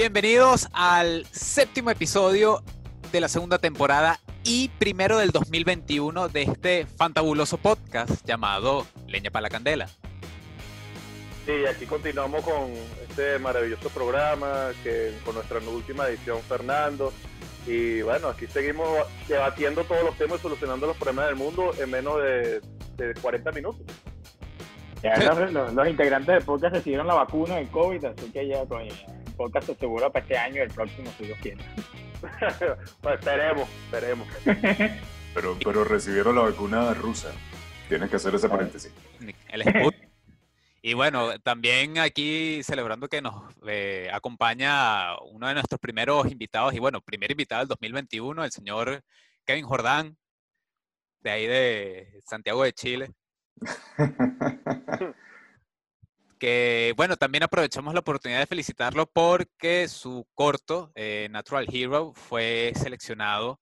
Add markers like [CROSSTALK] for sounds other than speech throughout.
Bienvenidos al séptimo episodio de la segunda temporada y primero del 2021 de este fantabuloso podcast llamado Leña para la Candela. Sí, aquí continuamos con este maravilloso programa que con nuestra última edición Fernando y bueno, aquí seguimos debatiendo todos los temas y solucionando los problemas del mundo en menos de, 40 minutos. Ya, los, integrantes del podcast recibieron la vacuna del COVID, así que ya pues, el podcast se asegura para este año y el próximo, si Dios quiere. [LAUGHS] pues esperemos, esperemos. [LAUGHS] pero, pero recibieron la vacuna rusa. Tienes que hacer ese paréntesis. El Sputnik. Y bueno, también aquí celebrando que nos eh, acompaña uno de nuestros primeros invitados, y bueno, primer invitado del 2021, el señor Kevin Jordán, de ahí de Santiago de Chile. [LAUGHS] que bueno, también aprovechamos la oportunidad de felicitarlo porque su corto, eh, Natural Hero, fue seleccionado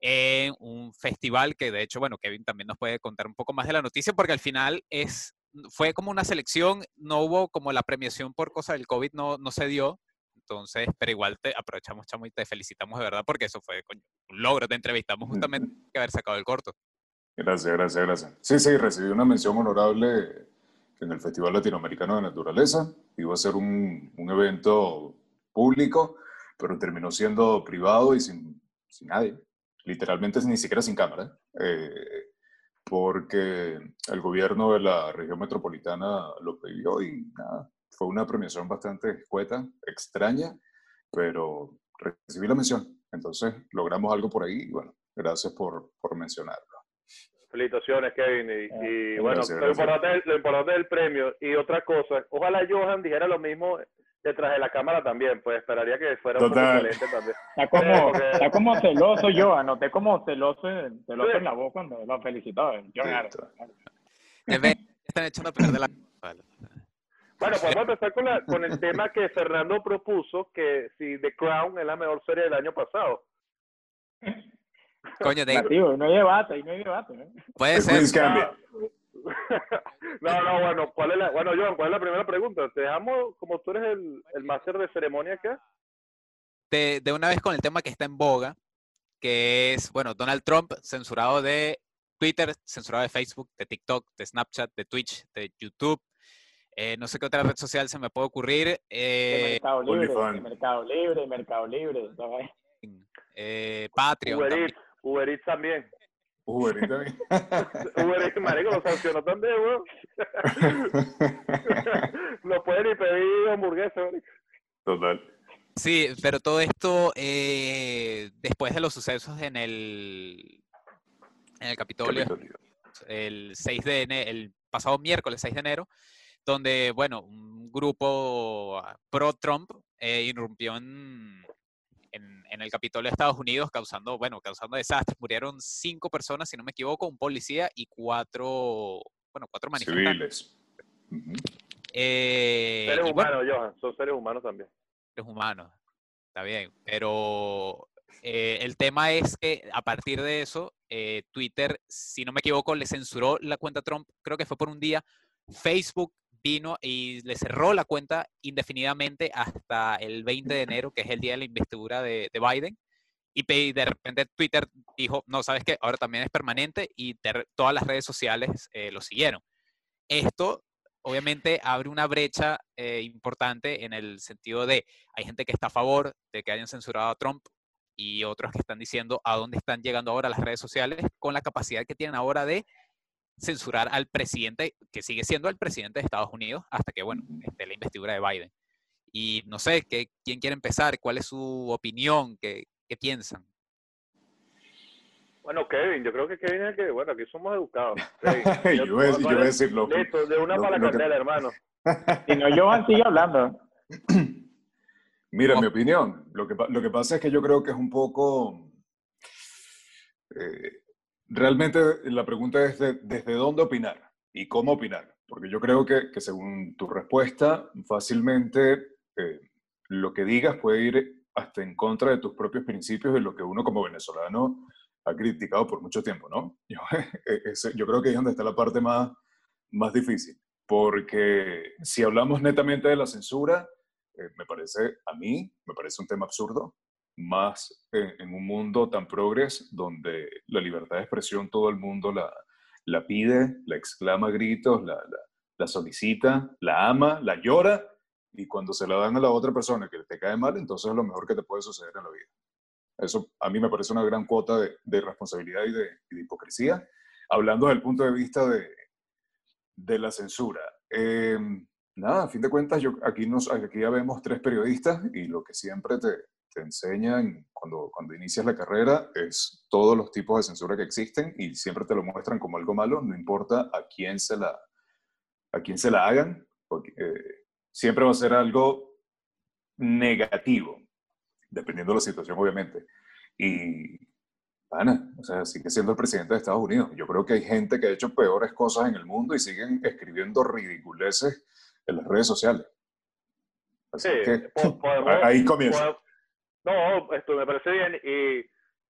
en un festival que de hecho, bueno, Kevin también nos puede contar un poco más de la noticia porque al final es fue como una selección, no hubo como la premiación por cosa del COVID, no, no se dio. Entonces, pero igual te aprovechamos, chamo, y te felicitamos de verdad porque eso fue un logro. Te entrevistamos justamente que haber sacado el corto. Gracias, gracias, gracias. Sí, sí, recibí una mención honorable en el Festival Latinoamericano de Naturaleza. Iba a ser un, evento público, pero terminó siendo privado y sin, sin nadie. Literalmente ni siquiera sin cámara. Eh, porque el gobierno de la región metropolitana lo pidió y nada, fue una premiación bastante escueta, extraña, pero recibí la mención. Entonces logramos algo por ahí y bueno, gracias por, por mencionarlo. Felicitaciones, Kevin. Y, ah, bueno, Lo, importante, lo importante del premio. Y otra cosa, ojalá Johan dijera lo mismo detrás de la cámara también, pues esperaría que fuera un excelente también. Está como, está como celoso yo, anoté como celoso, celoso en la voz cuando lo felicitaba. Están echando a perder la... Bueno, podemos empezar con, la, con el tema que Fernando propuso, que si The Crown es la mejor serie del año pasado. Coño, [LAUGHS] de... no hay debate, no hay debate. ¿eh? Puede ser. [LAUGHS] no, no, bueno, ¿cuál es la, bueno, Joan, ¿cuál es la primera pregunta? Te dejamos, como tú eres el, el máster de ceremonia acá. De, de una vez con el tema que está en boga, que es, bueno, Donald Trump censurado de Twitter, censurado de Facebook, de TikTok, de Snapchat, de Twitch, de YouTube. Eh, no sé qué otra red social se me puede ocurrir. Eh, Mercado Libre, Mercado Libre, Mercado Libre. Eh, Patreon. Uber Eats, Uber Eats también. Uber Eats también. [LAUGHS] Uber Eats, marico, lo sancionó también, weón. [LAUGHS] no puede ni pedir hamburguesa, marico. Total. Sí, pero todo esto eh, después de los sucesos en el, en el Capitolio, el 6 de enero, el pasado miércoles 6 de enero, donde, bueno, un grupo pro-Trump eh, irrumpió en, en, el Capitolio de Estados Unidos causando, bueno, causando desastres. Murieron cinco personas, si no me equivoco, un policía y cuatro, bueno, cuatro manifestantes. Civiles. Eh, seres humanos, Johan, son seres humanos también. Seres humanos, está bien, pero eh, el tema es que a partir de eso, eh, Twitter, si no me equivoco, le censuró la cuenta Trump, creo que fue por un día. Facebook vino y le cerró la cuenta indefinidamente hasta el 20 de enero, que es el día de la investidura de, Biden. Y de repente Twitter dijo, no, ¿sabes qué? Ahora también es permanente y todas las redes sociales eh, lo siguieron. Esto obviamente abre una brecha eh, importante en el sentido de, hay gente que está a favor de que hayan censurado a Trump y otros que están diciendo a dónde están llegando ahora las redes sociales con la capacidad que tienen ahora de censurar al presidente, que sigue siendo el presidente de Estados Unidos, hasta que, bueno, esté la investidura de Biden. Y no sé, ¿qué, ¿quién quiere empezar? ¿Cuál es su opinión? ¿Qué, qué piensan? Bueno, Kevin, yo creo que Kevin es que, bueno, aquí somos educados. [LAUGHS] yo, voy, a decirlo. Listo, de una para la candela, hermano. [LAUGHS] Si no, Johan sigue hablando. Mira, mi opinión, lo que, lo que pasa es que yo creo que es un poco... Eh, Realmente la pregunta es desde dónde opinar y cómo opinar, porque yo creo que, que según tu respuesta, fácilmente eh, lo que digas puede ir hasta en contra de tus propios principios y lo que uno como venezolano ha criticado por mucho tiempo, ¿no? [LAUGHS] Yo, yo creo que es donde está la parte más, más difícil, porque si hablamos netamente de la censura, eh, me parece, a mí, me parece un tema absurdo, más en un mundo tan progres donde la libertad de expresión todo el mundo la, la pide, la exclama a gritos, la, la, la, solicita, la ama, la llora, y cuando se la dan a la otra persona que te cae mal, entonces es lo mejor que te puede suceder en la vida. Eso a mí me parece una gran cuota de, de responsabilidad y de, y de, hipocresía. Hablando desde el punto de vista de, de la censura. Eh, nada, a fin de cuentas, yo, aquí, nos, aquí ya vemos tres periodistas y lo que siempre te, te enseñan cuando, cuando inicias la carrera es todos los tipos de censura que existen y siempre te lo muestran como algo malo, no importa a quién se la, a quién se la hagan, porque eh, siempre va a ser algo negativo, dependiendo de la situación, obviamente. Y, Ana, o sea, sigue siendo el presidente de Estados Unidos. Yo creo que hay gente que ha hecho peores cosas en el mundo y siguen escribiendo ridiculeces en las redes sociales. Así sí, que, podemos, ahí comienza. No, esto me parece bien y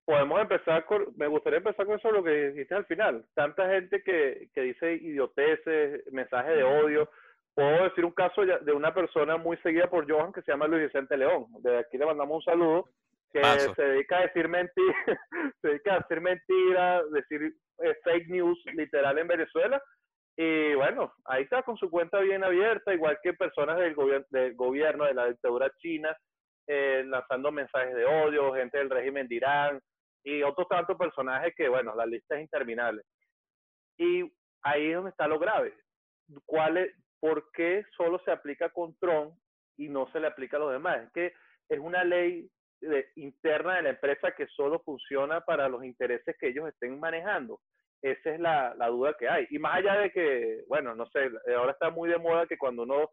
podemos empezar con, me gustaría empezar con eso lo que dijiste al final. Tanta gente que, que dice idioteces, mensajes de odio. Puedo decir un caso de una persona muy seguida por Johan que se llama Luis Vicente León. Desde aquí le mandamos un saludo que se dedica a decir mentiras, [LAUGHS] se dedica a decir mentiras, decir eh, fake news literal en Venezuela. Y bueno, ahí está con su cuenta bien abierta, igual que personas del, gobierno del gobierno, de la dictadura china, eh, lanzando mensajes de odio, gente del régimen de Irán y otros tantos personajes que, bueno, la lista es interminable. Y ahí es donde está lo grave. ¿Cuál es, ¿Por qué solo se aplica con Trump y no se le aplica a los demás? Es que es una ley interna de la empresa que solo funciona para los intereses que ellos estén manejando. Esa es la, la duda que hay. Y más allá de que, bueno, no sé, ahora está muy de moda que cuando uno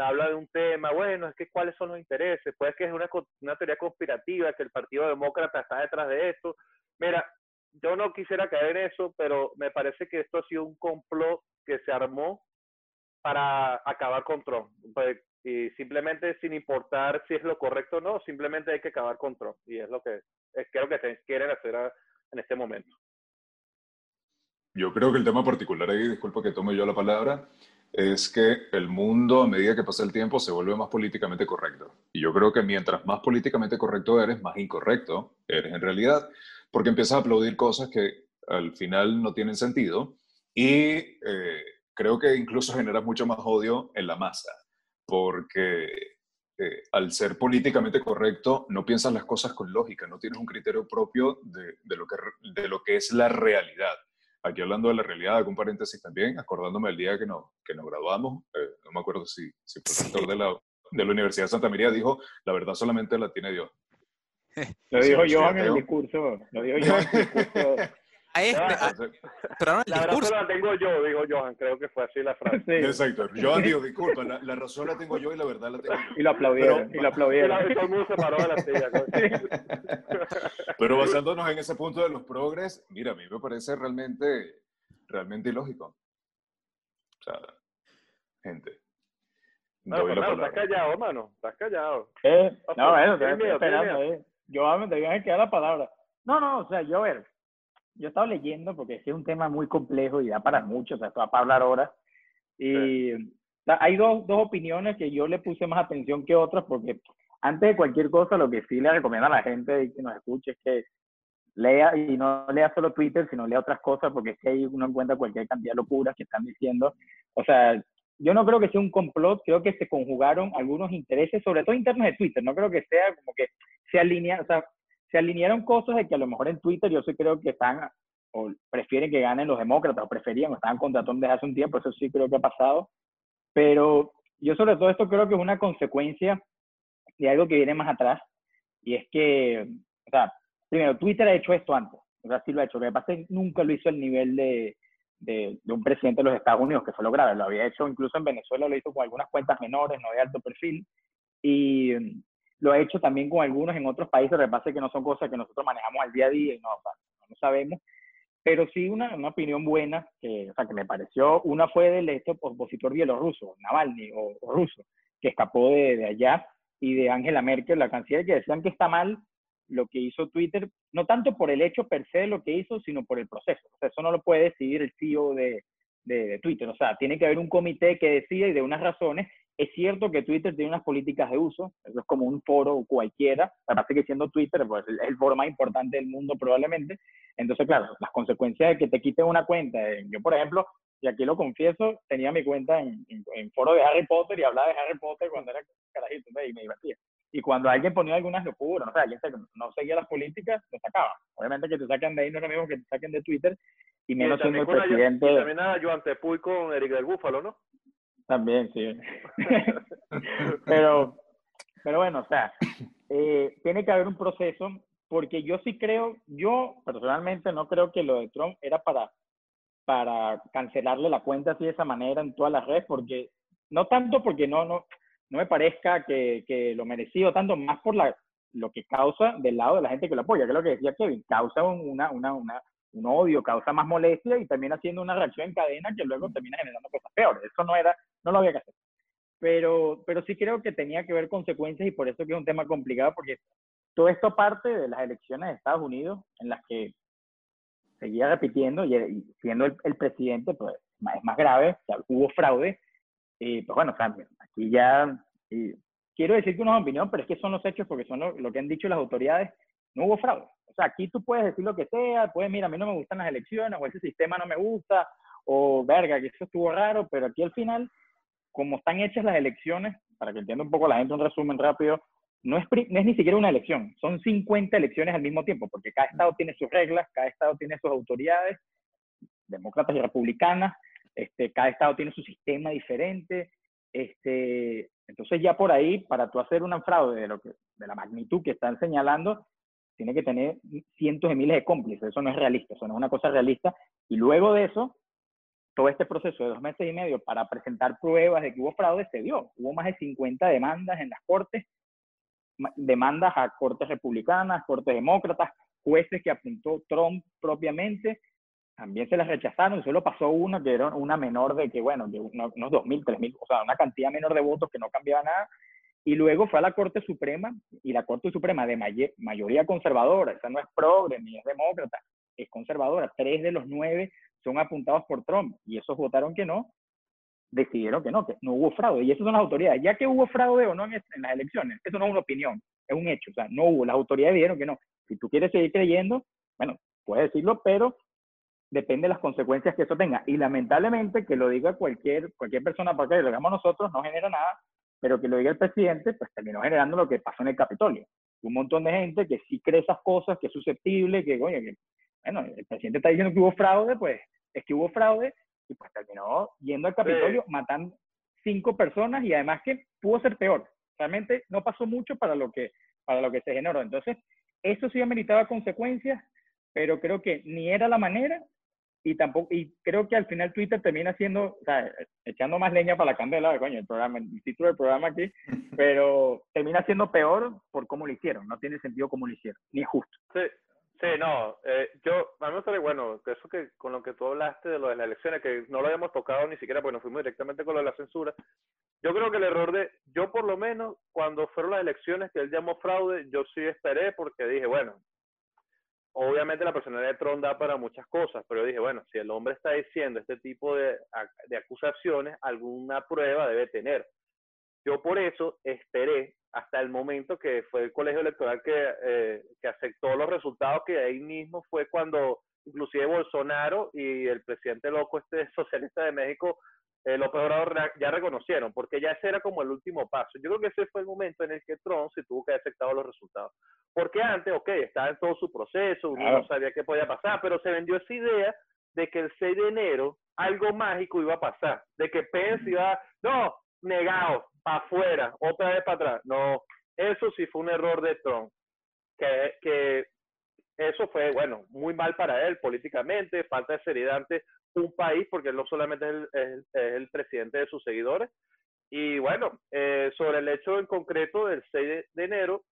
habla de un tema, bueno, es que cuáles son los intereses, puede que es una, una teoría conspirativa, que el Partido Demócrata está detrás de esto. Mira, yo no quisiera caer en eso, pero me parece que esto ha sido un complot que se armó para acabar con Trump. Pues, y simplemente sin importar si es lo correcto o no, simplemente hay que acabar con Trump. Y es lo que es, creo que quieren hacer en este momento. Yo creo que el tema particular ahí, disculpa que tome yo la palabra, es que el mundo a medida que pasa el tiempo se vuelve más políticamente correcto. Y yo creo que mientras más políticamente correcto eres, más incorrecto eres en realidad, porque empiezas a aplaudir cosas que al final no tienen sentido y eh, creo que incluso generas mucho más odio en la masa, porque eh, al ser políticamente correcto no piensas las cosas con lógica, no tienes un criterio propio de, de, lo, que, de lo que es la realidad aquí hablando de la realidad, hago un paréntesis también, acordándome del día que, no, que nos graduamos, eh, no me acuerdo si, si el profesor de, la, de la Universidad de Santa María dijo, la verdad solamente la tiene Dios. [LAUGHS] Lo dijo yo [LAUGHS] en el discurso, lo dijo yo en el discurso a este, a, pero no, la verdad la tengo yo, digo Johan, creo que fue así la frase. Sí. Exacto. Johan dijo, [LAUGHS] disculpa, la, la, razón la tengo yo y la verdad la tengo yo. Y lo aplaudieron, pero, y lo aplaudieron. Y [LAUGHS] todo el mundo se paró de la silla. pero basándonos en ese punto de los progres, mira, a mí me parece realmente, realmente ilógico. O sea, gente. No, estás callado, mano. Estás callado. Eh, no, bueno, estoy esperando. Eh. Johan, me que quedar la palabra. No, no, o sea, yo, a ver, yo estaba leyendo porque es un tema muy complejo y da para mucho, o sea, para hablar horas. Y hay dos, dos opiniones que yo le puse más atención que otras porque antes de cualquier cosa lo que sí le recomiendo a la gente que nos escuche es que lea y no lea solo Twitter, sino lea otras cosas porque es que ahí uno encuentra cualquier cantidad de locuras que están diciendo. O sea, yo no creo que sea un complot, creo que se conjugaron algunos intereses, sobre todo internos de Twitter, no creo que sea como que se alinea, o sea, se alinearon cosas de que a lo mejor en Twitter yo sí creo que están o prefieren que ganen los demócratas o preferían o estaban contra Trump desde hace un tiempo, eso sí creo que ha pasado. Pero yo sobre todo esto creo que es una consecuencia de algo que viene más atrás y es que, o sea, primero, Twitter ha hecho esto antes, o sea, sí lo ha hecho, lo que pasa es nunca lo hizo al nivel de, de, de, un presidente de los Estados Unidos, que fue lo grave, lo había hecho incluso en Venezuela, lo hizo con algunas cuentas menores, no de alto perfil, y lo ha hecho también con algunos en otros países, lo que no son cosas que nosotros manejamos al día a día y no, no sabemos, pero sí una, una opinión buena, que, o sea, que me pareció, una fue del este opositor bielorruso, Navalny o, o ruso, que escapó de, de, allá, y de Angela Merkel, la canciller, que decían que está mal lo que hizo Twitter, no tanto por el hecho per se de lo que hizo, sino por el proceso. O sea, eso no lo puede decidir el CEO de, de, de, Twitter. O sea, tiene que haber un comité que decida y de unas razones Es cierto que Twitter tiene unas políticas de uso, eso es como un foro cualquiera, aparte que siendo Twitter pues, es el foro más importante del mundo probablemente. Entonces, claro, las consecuencias de que te quiten una cuenta, yo por ejemplo, y aquí lo confieso, tenía mi cuenta en, en, foro de Harry Potter y hablaba de Harry Potter cuando era carajito y me divertía. Y cuando alguien ponía algunas locuras, no sé, alguien no seguía las políticas, lo sacaba. Obviamente que te saquen de ahí no es lo mismo que te saquen de Twitter, y menos siendo el presidente. y también a Joan Tepuy con Eric del Búfalo, ¿no? También, sí. [LAUGHS] pero, pero bueno, o sea, eh, tiene que haber un proceso, porque yo sí creo, yo personalmente no creo que lo de Trump era para, para cancelarle la cuenta así de esa manera en todas las redes, porque no tanto porque no, no, no me parezca que, que lo merecido tanto, más por la, lo que causa del lado de la gente que lo apoya, que es lo que decía Kevin, causa una, una, una, un odio, causa más molestia y termina haciendo una reacción en cadena que luego termina generando cosas peores. Eso no era, no lo había que hacer. Pero, pero sí creo que tenía que ver consecuencias y por eso que es un tema complicado, porque todo esto parte de las elecciones de Estados Unidos, en las que seguía repitiendo y, siendo el, presidente, pues es más grave, hubo fraude. Y pues bueno, aquí ya quiero decir que una opinión, pero es que son los hechos porque son lo que han dicho las autoridades, no hubo fraude. O sea, aquí tú puedes decir lo que sea, puedes, mira, a mí no me gustan las elecciones, o ese sistema no me gusta, o verga, que eso estuvo raro, pero aquí al final, como están hechas las elecciones, para que entienda un poco la gente un resumen rápido, no es, no es ni siquiera una elección, son 50 elecciones al mismo tiempo, porque cada estado tiene sus reglas, cada estado tiene sus autoridades, demócratas y republicanas, este, cada estado tiene su sistema diferente, este, entonces ya por ahí, para tú hacer un fraude de, lo que, de la magnitud que están señalando, tiene que tener cientos de miles de cómplices. Eso no es realista, eso no es una cosa realista. Y luego de eso, todo este proceso de dos meses y medio para presentar pruebas de que hubo fraude se dio. Hubo más de 50 demandas en las cortes, demandas a cortes republicanas, cortes demócratas, jueces que apuntó Trump propiamente, también se las rechazaron, solo pasó una que era una menor de que, bueno, de unos 2.000, 3.000, o sea, una cantidad menor de votos que no cambiaba nada, y luego fue a la Corte Suprema, y la Corte Suprema de mayoría conservadora, esa no es progre ni es demócrata, es conservadora. Tres de los nueve son apuntados por Trump, y esos votaron que no, decidieron que no, que no hubo fraude. Y esas son las autoridades. Ya que hubo fraude o no en, las elecciones, eso no es una opinión, es un hecho. O sea, no hubo. Las autoridades dijeron que no. Si tú quieres seguir creyendo, bueno, puedes decirlo, pero depende de las consecuencias que eso tenga. Y lamentablemente, que lo diga cualquier, cualquier persona, porque lo digamos nosotros, no genera nada, pero que lo diga el presidente, pues terminó generando lo que pasó en el Capitolio. Un montón de gente que sí cree esas cosas, que es susceptible, que, oye, que, bueno, el presidente está diciendo que hubo fraude, pues es que hubo fraude, y pues terminó yendo al Capitolio, matando cinco personas, y además que pudo ser peor. Realmente no pasó mucho para lo que, para lo que se generó. Entonces, eso sí ameritaba consecuencias, pero creo que ni era la manera y tampoco y creo que al final Twitter termina siendo, o sea, echando más leña para la candela, de coño, el programa, el título del programa aquí, [LAUGHS] pero termina siendo peor por cómo lo hicieron, no tiene sentido cómo lo hicieron, ni justo. Sí, sí, no, eh, yo, a mí me parece, bueno, que eso que con lo que tú hablaste de lo de las elecciones, que no lo habíamos tocado ni siquiera porque nos fuimos directamente con lo de la censura, yo creo que el error de, yo por lo menos, cuando fueron las elecciones que él llamó fraude, yo sí esperé porque dije, bueno, obviamente la personalidad de Trump da para muchas cosas, pero yo dije, bueno, si el hombre está diciendo este tipo de, de acusaciones, alguna prueba debe tener. Yo por eso esperé hasta el momento que fue el colegio electoral que, eh, que aceptó los resultados, que ahí mismo fue cuando inclusive Bolsonaro y el presidente loco este [LAUGHS] socialista de México eh, López Obrador ya reconocieron, porque ya ese era como el último paso. Yo creo que ese fue el momento en el que Trump se tuvo que haber aceptado los resultados. Porque antes, ok, estaba en todo su proceso, uno no sabía qué podía pasar, pero se vendió esa idea de que el 6 de enero algo mágico iba a pasar, de que Pence iba, no, negado, para afuera, otra vez para atrás. No, eso sí fue un error de Trump, que, que eso fue, bueno, muy mal para él políticamente, falta de seriedad ante un país, porque no solamente es el, es, el presidente de sus seguidores. Y bueno, eh, sobre el hecho en concreto del 6 de, enero,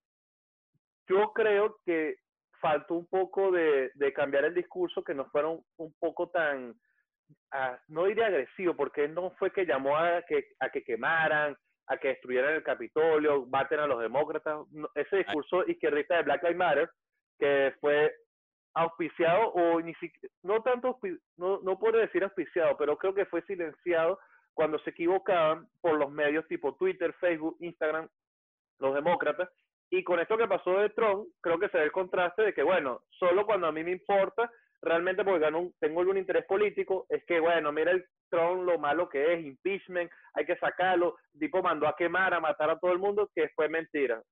yo creo que faltó un poco de, de, cambiar el discurso, que no fuera un, poco tan, ah, no diría agresivo, porque no fue que llamó a que, a que quemaran, a que destruyeran el Capitolio, baten a los demócratas, ese discurso izquierdista de Black Lives Matter, que fue auspiciado o ni no tanto, no, no puedo decir auspiciado, pero creo que fue silenciado cuando se equivocaban por los medios tipo Twitter, Facebook, Instagram, los demócratas. Y con esto que pasó de Trump, creo que se ve el contraste de que, bueno, solo cuando a mí me importa, realmente porque tengo algún interés político, es que, bueno, mira el Trump lo malo que es, impeachment, hay que sacarlo, tipo mandó a quemar, a matar a todo el mundo, que fue mentira.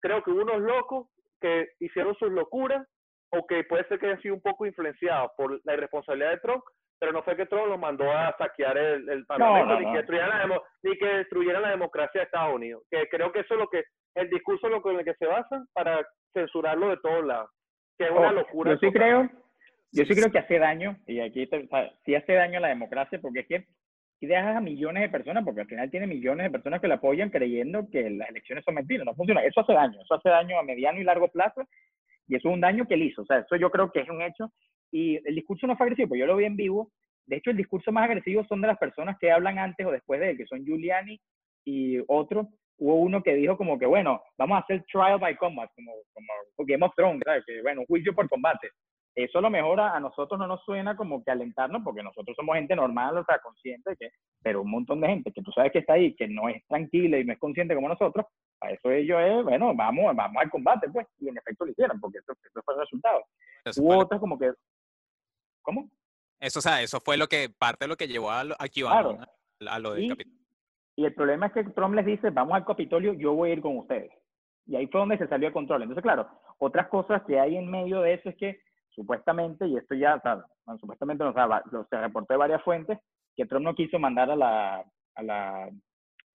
Creo que unos locos que hicieron sus locuras o que puede ser que hayan sido un poco influenciados por la irresponsabilidad de Trump, pero no fue que Trump lo mandó a saquear el, Parlamento ni, Que ni, que destruyeran la democracia de Estados Unidos. Que creo que eso es lo que, el discurso lo en el que se basa para censurarlo de todos lados. Que es una oh, locura. Yo sí creo, yo sí creo que hace daño, y aquí sí hace daño a la democracia, porque es que si dejas a millones de personas, porque al final tiene millones de personas que la apoyan creyendo que las elecciones son mentiras, no funciona. Eso hace daño, eso hace daño a mediano y largo plazo, y eso es un daño que él hizo. O sea, eso yo creo que es un hecho. Y el discurso no fue agresivo, pues yo lo vi en vivo. De hecho, el discurso más agresivo son de las personas que hablan antes o después de él, que son Giuliani y otro. Hubo uno que dijo como que, bueno, vamos a hacer trial by combat, como, como Game of Thrones, ¿sabes? Que, bueno, juicio por combate eso a lo mejor a, nosotros no nos suena como que alentarnos, porque nosotros somos gente normal, o sea, consciente, que, pero un montón de gente que tú sabes que está ahí, que no es tranquila y no es consciente como nosotros, a eso ellos es, bueno, vamos, vamos al combate, pues, y en efecto lo hicieron, porque eso, fue el resultado. Hubo otros como que, ¿cómo? Eso, o sea, eso fue lo que, parte de lo que llevó a, aquí claro. a, lo del Capitolio. Y el problema es que Trump les dice, vamos al Capitolio, yo voy a ir con ustedes. Y ahí fue donde se salió de control. Entonces, claro, otras cosas que hay en medio de eso es que supuestamente, y esto ya, supuestamente no, o se reportó de varias fuentes, que Trump no quiso mandar a la, a la,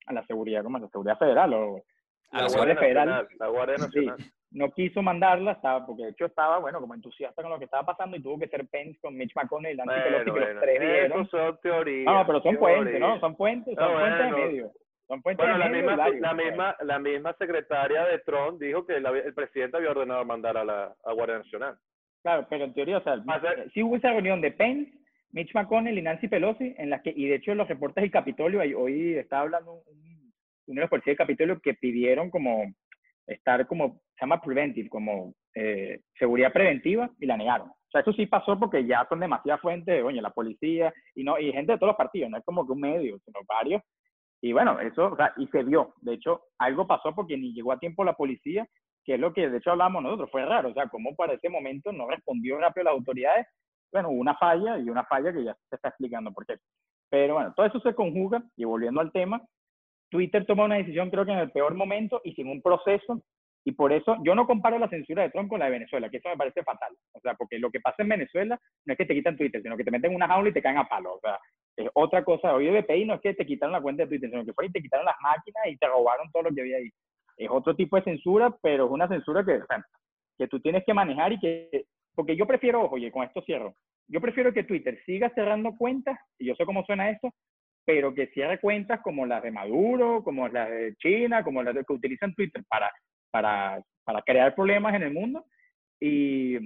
a la seguridad, como la seguridad federal o a la, Guardia Federal. la Guardia Nacional. no quiso mandarla, estaba, porque de hecho estaba, bueno, como entusiasta con lo que estaba pasando y tuvo que ser Pence con Mitch McConnell y Nancy Pelosi, que los tres vieron. son teorías. No, pero son puentes, ¿no? Son puentes, son puentes de medio. Son puentes bueno, la, misma, la, misma, la misma secretaria de Trump dijo que el presidente había ordenado mandar a la a Guardia Nacional. Claro, pero en teoría, o sea, sí hubo esa reunión de Pence, Mitch McConnell y Nancy Pelosi, en la que, y de hecho en los reportes del Capitolio, hoy estaba hablando un, uno de los policías del Capitolio que pidieron como estar como, se llama preventive, como eh, seguridad preventiva, y la negaron. O sea, eso sí pasó porque ya son demasiadas fuentes, oye, la policía, y no y gente de todos los partidos, no es como que un medio, sino varios. Y bueno, eso, o sea, y se vio. De hecho, algo pasó porque ni llegó a tiempo la policía que es lo que de hecho hablamos nosotros, fue raro, o sea, como para ese momento no respondió rápido las autoridades, bueno, hubo una falla y una falla que ya se está explicando por qué. Pero bueno, todo eso se conjuga y volviendo al tema, Twitter toma una decisión creo que en el peor momento y sin un proceso y por eso yo no comparo la censura de Trump con la de Venezuela, que eso me parece fatal. O sea, porque lo que pasa en Venezuela no es que te quitan Twitter, sino que te meten en una jaula y te caen a palo. O sea, es otra cosa. Hoy de BPI no es que te quitaron la cuenta de Twitter, sino que fue y te quitaron las máquinas y te robaron todo lo que había ahí es otro tipo de censura, pero es una censura que, que tú tienes que manejar y que, porque yo prefiero, oye, con esto cierro, yo prefiero que Twitter siga cerrando cuentas, y yo sé cómo suena esto, pero que cierre cuentas como las de Maduro, como las de China, como las que utilizan Twitter para, para, para crear problemas en el mundo, y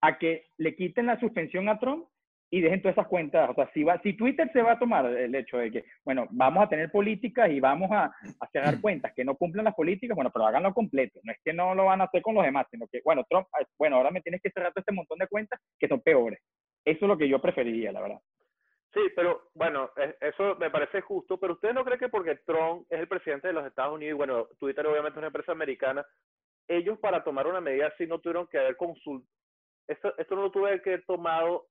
a que le quiten la suspensión a Trump y dejen todas esas cuentas. O sea, si, va, si Twitter se va a tomar el hecho de que, bueno, vamos a tener políticas y vamos a, a cerrar cuentas que no cumplen las políticas, bueno, pero háganlo completo. No es que no lo van a hacer con los demás, sino que, bueno, Trump, bueno, ahora me tienes que cerrar todo este montón de cuentas que son peores. Eso es lo que yo preferiría, la verdad. Sí, pero bueno, e, eso me parece justo, pero ¿usted no cree que porque Trump es el presidente de los Estados Unidos y bueno, Twitter obviamente es una empresa americana, ellos para tomar una medida así no tuvieron que haber consultado, esto, esto no lo tuve que haber tomado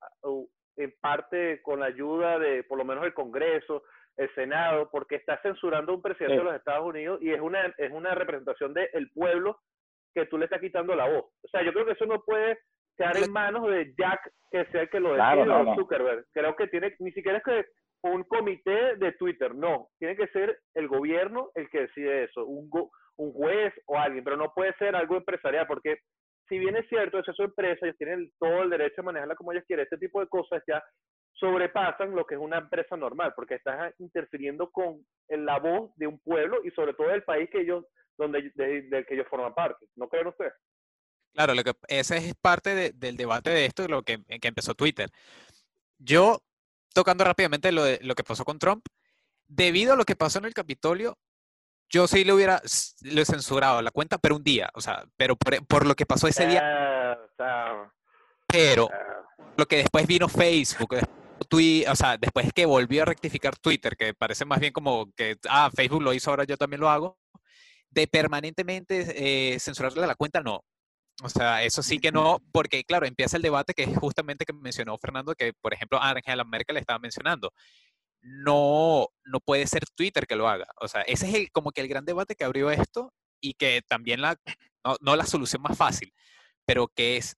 en parte con la ayuda de por lo menos el Congreso, el Senado, porque está censurando a un presidente de los Estados Unidos y es una, es una representación del pueblo que tú le estás quitando la voz. O sea, yo creo que eso no puede quedar en manos de Jack, que sea el que lo decida, Zuckerberg. Creo que tiene, ni siquiera es que un comité de Twitter, no, tiene que ser el gobierno el que decide eso, un, un juez o alguien, pero no puede ser algo empresarial, porque si bien es cierto, es su empresa, ellos tienen todo el derecho a manejarla como ellos quieren, este tipo de cosas ya sobrepasan lo que es una empresa normal, porque estás interfiriendo con la voz de un pueblo y sobre todo del país que ellos, donde, del que ellos forman parte. ¿No creen ustedes? Claro, lo que, ese es parte del debate de esto, lo que, que empezó Twitter. Yo, tocando rápidamente lo, de, lo que pasó con Trump, debido a lo que pasó en el Capitolio, yo sí le hubiera le censurado la cuenta, pero un día, o sea, pero por, lo que pasó ese día. Ah, pero lo que después vino Facebook, Twitter, o sea, después que volvió a rectificar Twitter, que parece más bien como que, ah, Facebook lo hizo, ahora yo también lo hago, de permanentemente eh, censurarle la cuenta, no. O sea, eso sí que no, porque claro, empieza el debate que es justamente que mencionó Fernando, que por ejemplo Angela Merkel estaba mencionando. No, no puede ser Twitter que lo haga. O sea, ese es el, como que el gran debate que abrió esto y que también la, no, la solución más fácil, pero que es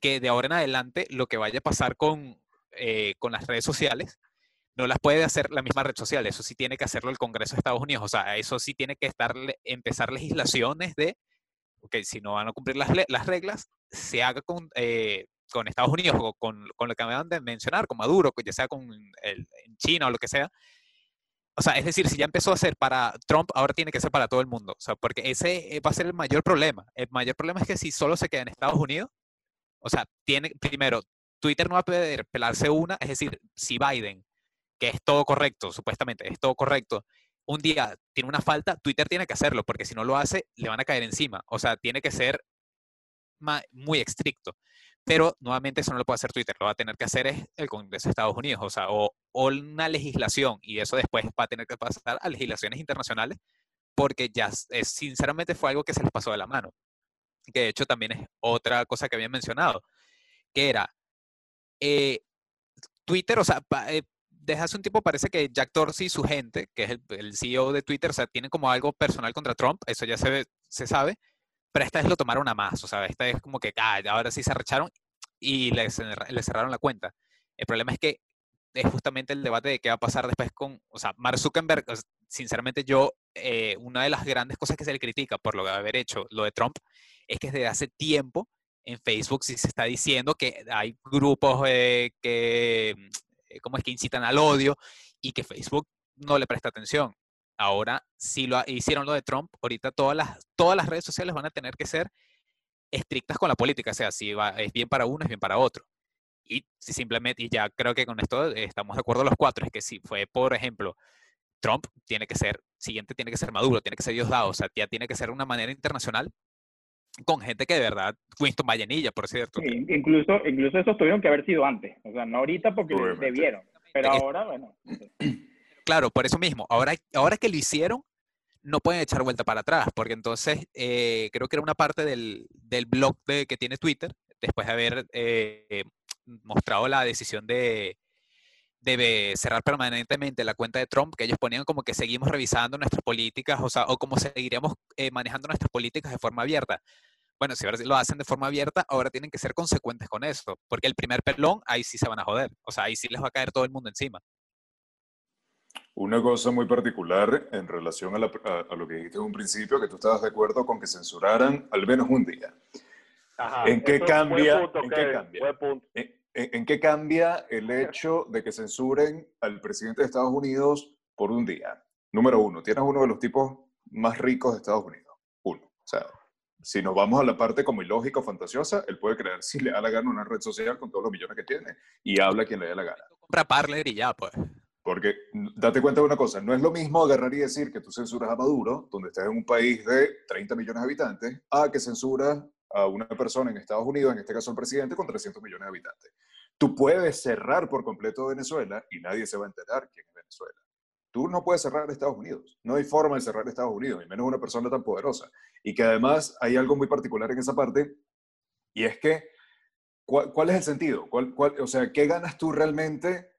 que de ahora en adelante lo que vaya a pasar con, eh, con las redes sociales no las puede hacer la misma red social, eso sí tiene que hacerlo el Congreso de Estados Unidos, o sea, eso sí tiene que estar, empezar legislaciones de, que si no van a cumplir las, las reglas, se haga con, eh, con Estados Unidos o con, con, lo que acaban de mencionar, con Maduro, ya sea con el, en China o lo que sea. O sea, es decir, si ya empezó a ser para Trump, ahora tiene que ser para todo el mundo. O sea, porque ese eh, va a ser el mayor problema. El mayor problema es que si solo se queda en Estados Unidos, o sea, tiene, primero, Twitter no va a poder pelarse una, es decir, si Biden que es todo correcto, supuestamente, es todo correcto, un día tiene una falta, Twitter tiene que hacerlo, porque si no lo hace, le van a caer encima. O sea, tiene que ser muy estricto. Pero nuevamente eso no lo puede hacer Twitter, lo va a tener que hacer es el Congreso de Estados Unidos, o sea, o, una legislación, y eso después va a tener que pasar a legislaciones internacionales, porque ya es, sinceramente fue algo que se les pasó de la mano. Que de hecho también es otra cosa que habían mencionado, que era eh, Twitter, o sea, eh, desde hace un tiempo parece que Jack Dorsey y su gente, que es el, CEO de Twitter, o sea, tienen como algo personal contra Trump, eso ya se, se sabe, pero esta vez lo tomaron a más, o sea, esta es como que, ah, ahora sí se arrecharon y le, le cerraron la cuenta. El problema es que es justamente el debate de qué va a pasar después con, o sea, Mark Zuckerberg, sinceramente yo, eh, una de las grandes cosas que se le critica por lo de haber hecho lo de Trump, es que desde hace tiempo en Facebook sí se está diciendo que hay grupos eh, que eh, cómo es que incitan al odio y que Facebook no le presta atención. Ahora, si lo hicieron lo de Trump, ahorita todas las, todas las redes sociales van a tener que ser estrictas con la política, o sea, si va, es bien para uno, es bien para otro. Y si simplemente, y ya creo que con esto estamos de acuerdo los cuatro, es que si fue, por ejemplo, Trump tiene que ser, siguiente tiene que ser Maduro, tiene que ser Diosdado, o sea, ya tiene que ser una manera internacional con gente que de verdad, Winston Vallenilla, por cierto. incluso, incluso esos tuvieron que haber sido antes, o sea, no ahorita porque debieron, pero ahora, bueno. Claro, por eso mismo, ahora, ahora que lo hicieron, no pueden echar vuelta para atrás, porque entonces eh, creo que era una parte del, del blog de, que tiene Twitter, después de haber eh, mostrado la decisión de, de cerrar permanentemente la cuenta de Trump, que ellos ponían como que seguimos revisando nuestras políticas, o sea, o como seguiremos eh, manejando nuestras políticas de forma abierta bueno, si lo hacen de forma abierta, ahora tienen que ser consecuentes con eso, porque el primer pelón, ahí sí se van a joder, o sea, ahí sí les va a caer todo el mundo encima. Una cosa muy particular en relación a, lo que dijiste en un principio, que tú estabas de acuerdo con que censuraran al menos un día. ¿En, qué cambia, ¿En qué cambia el hecho de que censuren al presidente de Estados Unidos por un día? Número uno, tienes uno de los tipos más ricos de Estados Unidos. Uno. O sea, si nos vamos a la parte como ilógica o fantasiosa, él puede creer si le da la gana una red social con todos los millones que tiene y habla quien le dé la gana. Compra Parler y ya, pues. Porque date cuenta de una cosa, no es lo mismo agarrar y decir que tú censuras a Maduro, donde estás en un país de 30 millones de habitantes, a que censuras a una persona en Estados Unidos, en este caso el presidente, con 300 millones de habitantes. Tú puedes cerrar por completo Venezuela y nadie se va a enterar quién es Venezuela. Tú no puedes cerrar Estados Unidos. No hay forma de cerrar Estados Unidos, y menos una persona tan poderosa. Y que además hay algo muy particular en esa parte, y es que, ¿cuál, es el sentido? ¿Cuál, o sea, ¿qué ganas tú realmente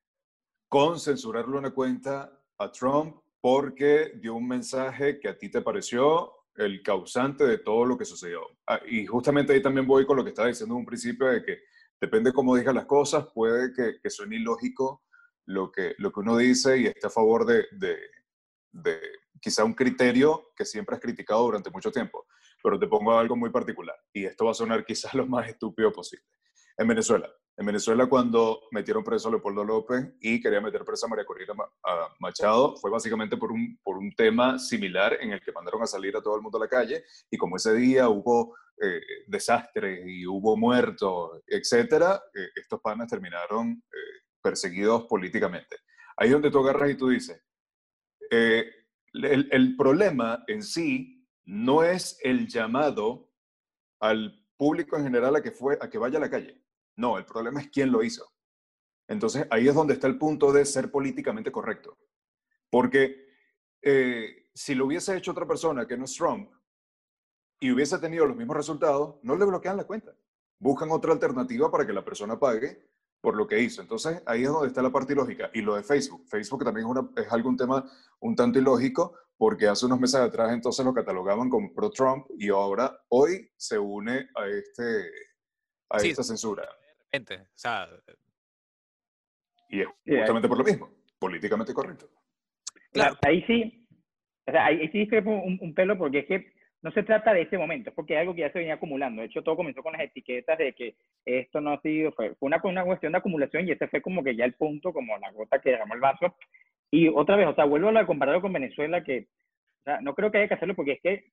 con censurarle una cuenta a Trump porque dio un mensaje que a ti te pareció el causante de todo lo que sucedió? Ah, y justamente ahí también voy con lo que estaba diciendo en un principio de que depende cómo digas las cosas, puede que, que suene ilógico lo que, lo que uno dice y esté a favor de, de, quizá un criterio que siempre has criticado durante mucho tiempo. Pero te pongo algo muy particular y esto va a sonar quizás [LAUGHS] lo más estúpido posible. En Venezuela, en Venezuela cuando metieron preso a Leopoldo López y quería meter presa a María Corina Machado, fue básicamente por un, por un tema similar en el que mandaron a salir a todo el mundo a la calle y como ese día hubo eh, desastres y hubo muertos, etcétera, eh, estos panas terminaron eh, perseguidos políticamente. Ahí es donde tú agarras y tú dices, eh, el, problema en sí no es el llamado al público en general a que, a que vaya a la calle. No, el problema es quién lo hizo. Entonces ahí es donde está el punto de ser políticamente correcto. Porque eh, si lo hubiese hecho otra persona que no es Trump y hubiese tenido los mismos resultados, no le bloquean la cuenta. Buscan otra alternativa para que la persona pague por lo que hizo. Entonces, ahí es donde está la parte ilógica. Y lo de Facebook. Facebook también es, una, es algún tema un tanto ilógico porque hace unos meses atrás entonces lo catalogaban como pro-Trump y ahora, hoy, se une a, este, a esta censura. O sea, y es justamente por lo mismo, políticamente correcto. Claro. Ahí sí, o sea, ahí sí fue un, un pelo porque es que no se trata de ese momento, es porque es algo que ya se venía acumulando. De hecho, todo comenzó con las etiquetas de que esto no ha sido, fue, una, una cuestión de acumulación y ese fue como que ya el punto, como la gota que derramó el vaso. Y otra vez, o sea, vuelvo a compararlo con Venezuela, que o sea, no creo que haya que hacerlo porque es que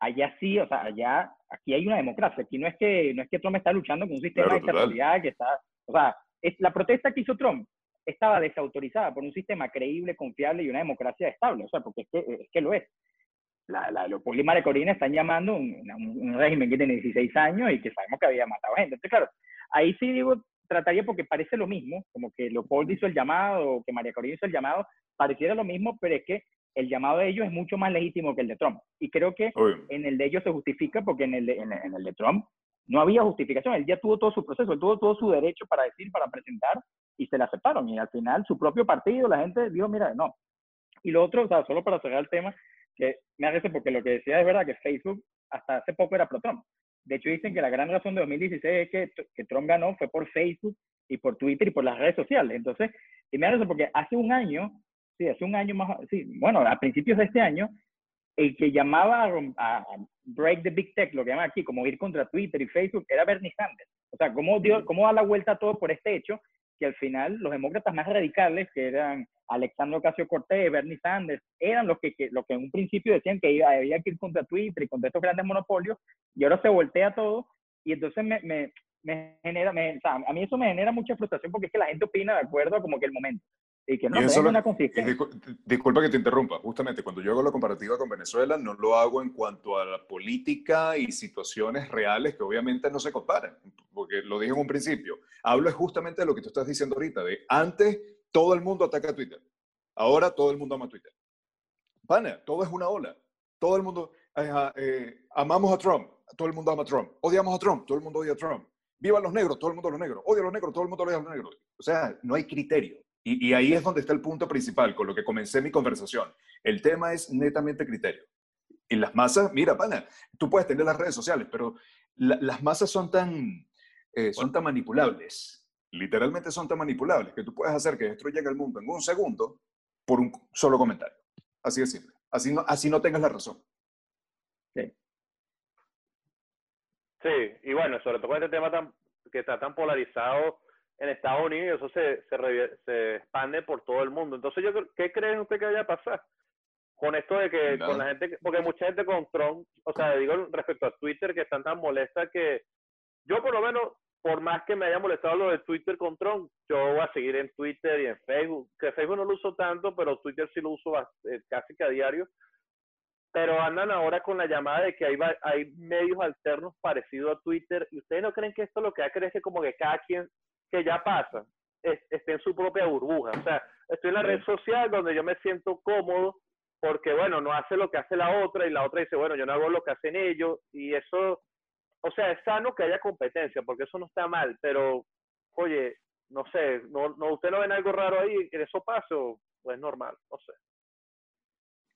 allá sí, o sea, allá, aquí hay una democracia. Aquí no es que, no es que Trump está luchando con un sistema de estabilidad que está, o sea, es, la protesta que hizo Trump estaba desautorizada por un sistema creíble, confiable y una democracia estable, o sea, porque es que, es que lo es la, la y María Corina están llamando un, un, régimen que tiene 16 años y que sabemos que había matado gente. Entonces, claro, ahí sí digo, trataría porque parece lo mismo, como que Leopoldo hizo el llamado o que María Corina hizo el llamado, pareciera lo mismo, pero es que el llamado de ellos es mucho más legítimo que el de Trump. Y creo que en el de ellos se justifica porque en el de, en, el de Trump no había justificación. Él ya tuvo todo su proceso, él tuvo todo su derecho para decir, para presentar, y se le aceptaron. Y al final su propio partido, la gente dijo, mira, no. Y lo otro, o sea, solo para cerrar el tema, que me hace porque lo que decía es verdad que Facebook hasta hace poco era pro Trump. De hecho, dicen que la gran razón de 2016 es que, que Trump ganó fue por Facebook y por Twitter y por las redes sociales. Entonces, y me hace porque hace un año, sí, hace un año más, sí, bueno, a principios de este año, el que llamaba a, break the big tech, lo que llaman aquí, como ir contra Twitter y Facebook, era Bernie Sanders. O sea, cómo, dio, cómo da la vuelta a todo por este hecho, que al final los demócratas más radicales, que eran Alexandro Ocasio Cortés, Bernie Sanders, eran los que, lo que en un principio decían que había que ir contra Twitter y contra estos grandes monopolios, y ahora se voltea todo, y entonces me, me, me genera, me, o sea, a mí eso me genera mucha frustración porque es que la gente opina de acuerdo a como que el momento. Y que no y una consistencia. Disculpa que te interrumpa. Justamente cuando yo hago la comparativa con Venezuela, no lo hago en cuanto a la política y situaciones reales que obviamente no se comparan. Porque lo dije en un principio. Hablo justamente de lo que tú estás diciendo ahorita, de antes todo el mundo ataca a Twitter. Ahora todo el mundo ama Twitter. Pana, todo es una ola. Todo el mundo, eh, eh, amamos a Trump, todo el mundo ama a Trump. Odiamos a Trump, todo el mundo odia a Trump. Viva los negros, todo el mundo a los negros. Odia a los negros, todo el mundo odia a los negros. O sea, no hay criterio. Y, y, ahí es donde está el punto principal, con lo que comencé mi conversación. El tema es netamente criterio. Y las masas, mira, pana, tú puedes tener las redes sociales, pero las masas son tan, eh, son tan manipulables literalmente son tan manipulables que tú puedes hacer que destruyan el mundo en un segundo por un solo comentario. Así de simple. Así no, así no tengas la razón. Sí. Sí, y bueno, sobre todo con este tema tan, que está tan polarizado en Estados Unidos, eso se, se, se expande por todo el mundo. Entonces, yo ¿qué creen usted que vaya a pasar? Con esto de que con la gente, porque mucha gente con Trump, o sea, digo respecto a Twitter, que están tan molesta que yo por lo menos por más que me haya molestado lo de Twitter con Trump, yo voy a seguir en Twitter y en Facebook, que Facebook no lo uso tanto, pero Twitter sí lo uso eh, casi que a diario. Pero andan ahora con la llamada de que hay, hay medios alternos parecidos a Twitter, y ustedes no creen que esto lo que hace es que como que cada quien, que ya pasa, esté en su propia burbuja. O sea, estoy en la red social donde yo me siento cómodo, porque bueno, no hace lo que hace la otra, y la otra dice, bueno, yo no hago lo que hacen ellos, y eso o sea, es sano que haya competencia, porque eso no está mal, pero, oye, no sé, no, no ¿usted no ven algo raro ahí que eso pase o es normal? No sé.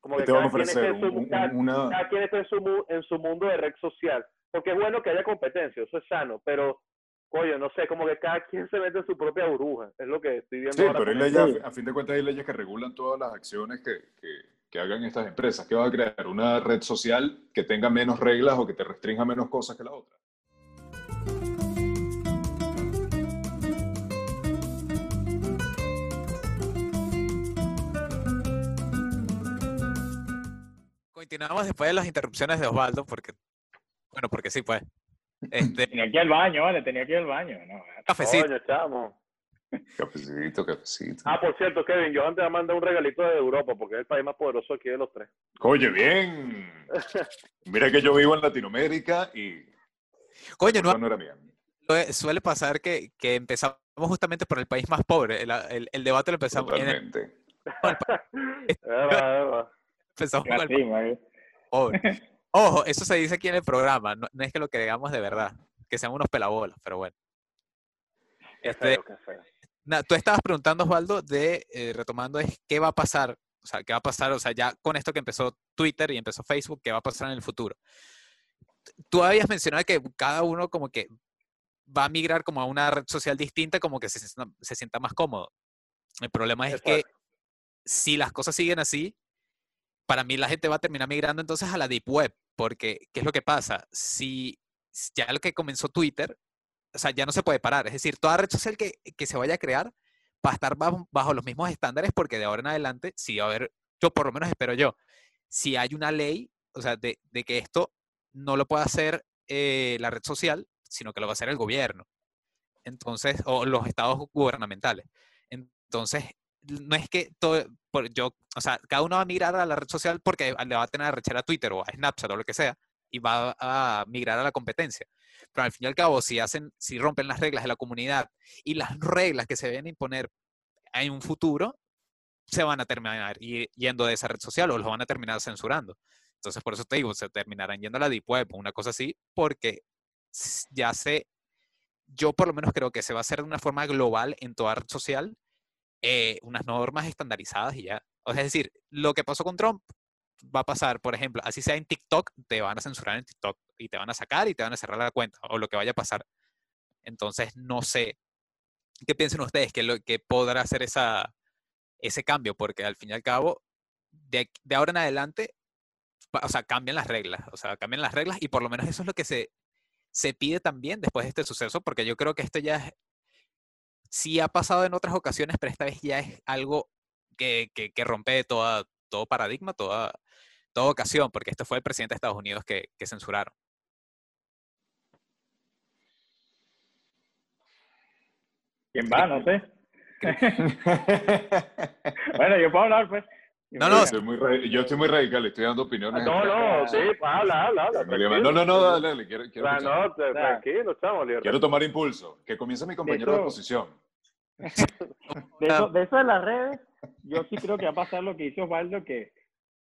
Como que cada, quien esté en su, cada, quien esté en su, en su mundo de red social, porque es bueno que haya competencia, eso es sano, pero oye, no sé, como que cada quien se mete en su propia burbuja, es lo que estoy viendo. Sí, pero hay leyes, a fin de cuentas hay leyes que regulan todas las acciones que, que, que hagan estas empresas? ¿Qué va a crear? ¿Una red social que tenga menos reglas o que te restrinja menos cosas que la otra? Continuamos después de las interrupciones de Osvaldo, porque, bueno, porque sí, pues. Este... Tenía que ir al baño, vale, tenía que ir al baño. No, Cafecito. Cafecito, cafecito. Ah, por cierto, Kevin, yo antes mandé un regalito de Europa porque es el país más poderoso aquí de los tres. Oye, bien. [LAUGHS] Mira que yo vivo en Latinoamérica y. Coño, no, era suele pasar que, que, empezamos justamente por el país más pobre. El, el, debate lo empezamos Totalmente. en [LAUGHS] empezamos con el pobre. Ojo, eso se dice aquí en el programa, no, es que lo que digamos de verdad, que sean unos pelabolas, pero bueno. Este, tú estabas preguntando, Osvaldo, de, eh, retomando, es qué va a pasar, o sea, qué va a pasar, o sea, ya con esto que empezó Twitter y empezó Facebook, qué va a pasar en el futuro. Tú habías mencionado que cada uno como que va a migrar como a una red social distinta, como que se, se sienta más cómodo. El problema es que si las cosas siguen así, para mí la gente va a terminar migrando entonces a la Deep Web, porque, ¿qué es lo que pasa? Si ya lo que comenzó Twitter, o sea, ya no se puede parar. Es decir, toda red social que, se vaya a crear va a estar bajo, los mismos estándares porque de ahora en adelante, si va a haber, yo por lo menos espero yo, si hay una ley, o sea, de, que esto no lo pueda hacer eh, la red social, sino que lo va a hacer el gobierno. Entonces, o los estados gubernamentales. Entonces, no es que todo, yo, o sea, cada uno va a migrar a la red social porque le va a tener a rechar a Twitter o a Snapchat o lo que sea y va a migrar a la competencia. Pero al fin y al cabo, si hacen, si rompen las reglas de la comunidad y las reglas que se deben imponer en un futuro, se van a terminar yendo de esa red social o los van a terminar censurando. Entonces, por eso te digo, se terminarán yendo a la Deep Web una cosa así, porque ya se, yo por lo menos creo que se va a hacer de una forma global en toda red social eh, unas normas estandarizadas y ya. O sea, es decir, lo que pasó con Trump va a pasar, por ejemplo, así sea en TikTok, te van a censurar en TikTok y te van a sacar y te van a cerrar la cuenta o lo que vaya a pasar. Entonces, no sé qué piensen ustedes que, lo, que podrá hacer esa, ese cambio, porque al fin y al cabo, de, de ahora en adelante, o sea, cambian las reglas, o sea, cambian las reglas y por lo menos eso es lo que se, se pide también después de este suceso, porque yo creo que esto ya es, sí ha pasado en otras ocasiones, pero esta vez ya es algo que, que, rompe toda, todo paradigma, toda, toda ocasión, porque este fue el presidente de Estados Unidos que, que censuraron. ¿Quién va? No sé. [LAUGHS] [LAUGHS] bueno, yo puedo hablar, pues. No, no, yo estoy muy radical, estoy dando opiniones. No, no, [LAUGHS] sí, habla, habla, habla. No, no, no, dale, dale, quiero, quiero no, tranquilo, estamos, Quiero tomar impulso. Que comience mi compañero de, oposición. [LAUGHS] De eso, de eso de las redes, yo sí creo que va a pasar lo que dice Osvaldo, que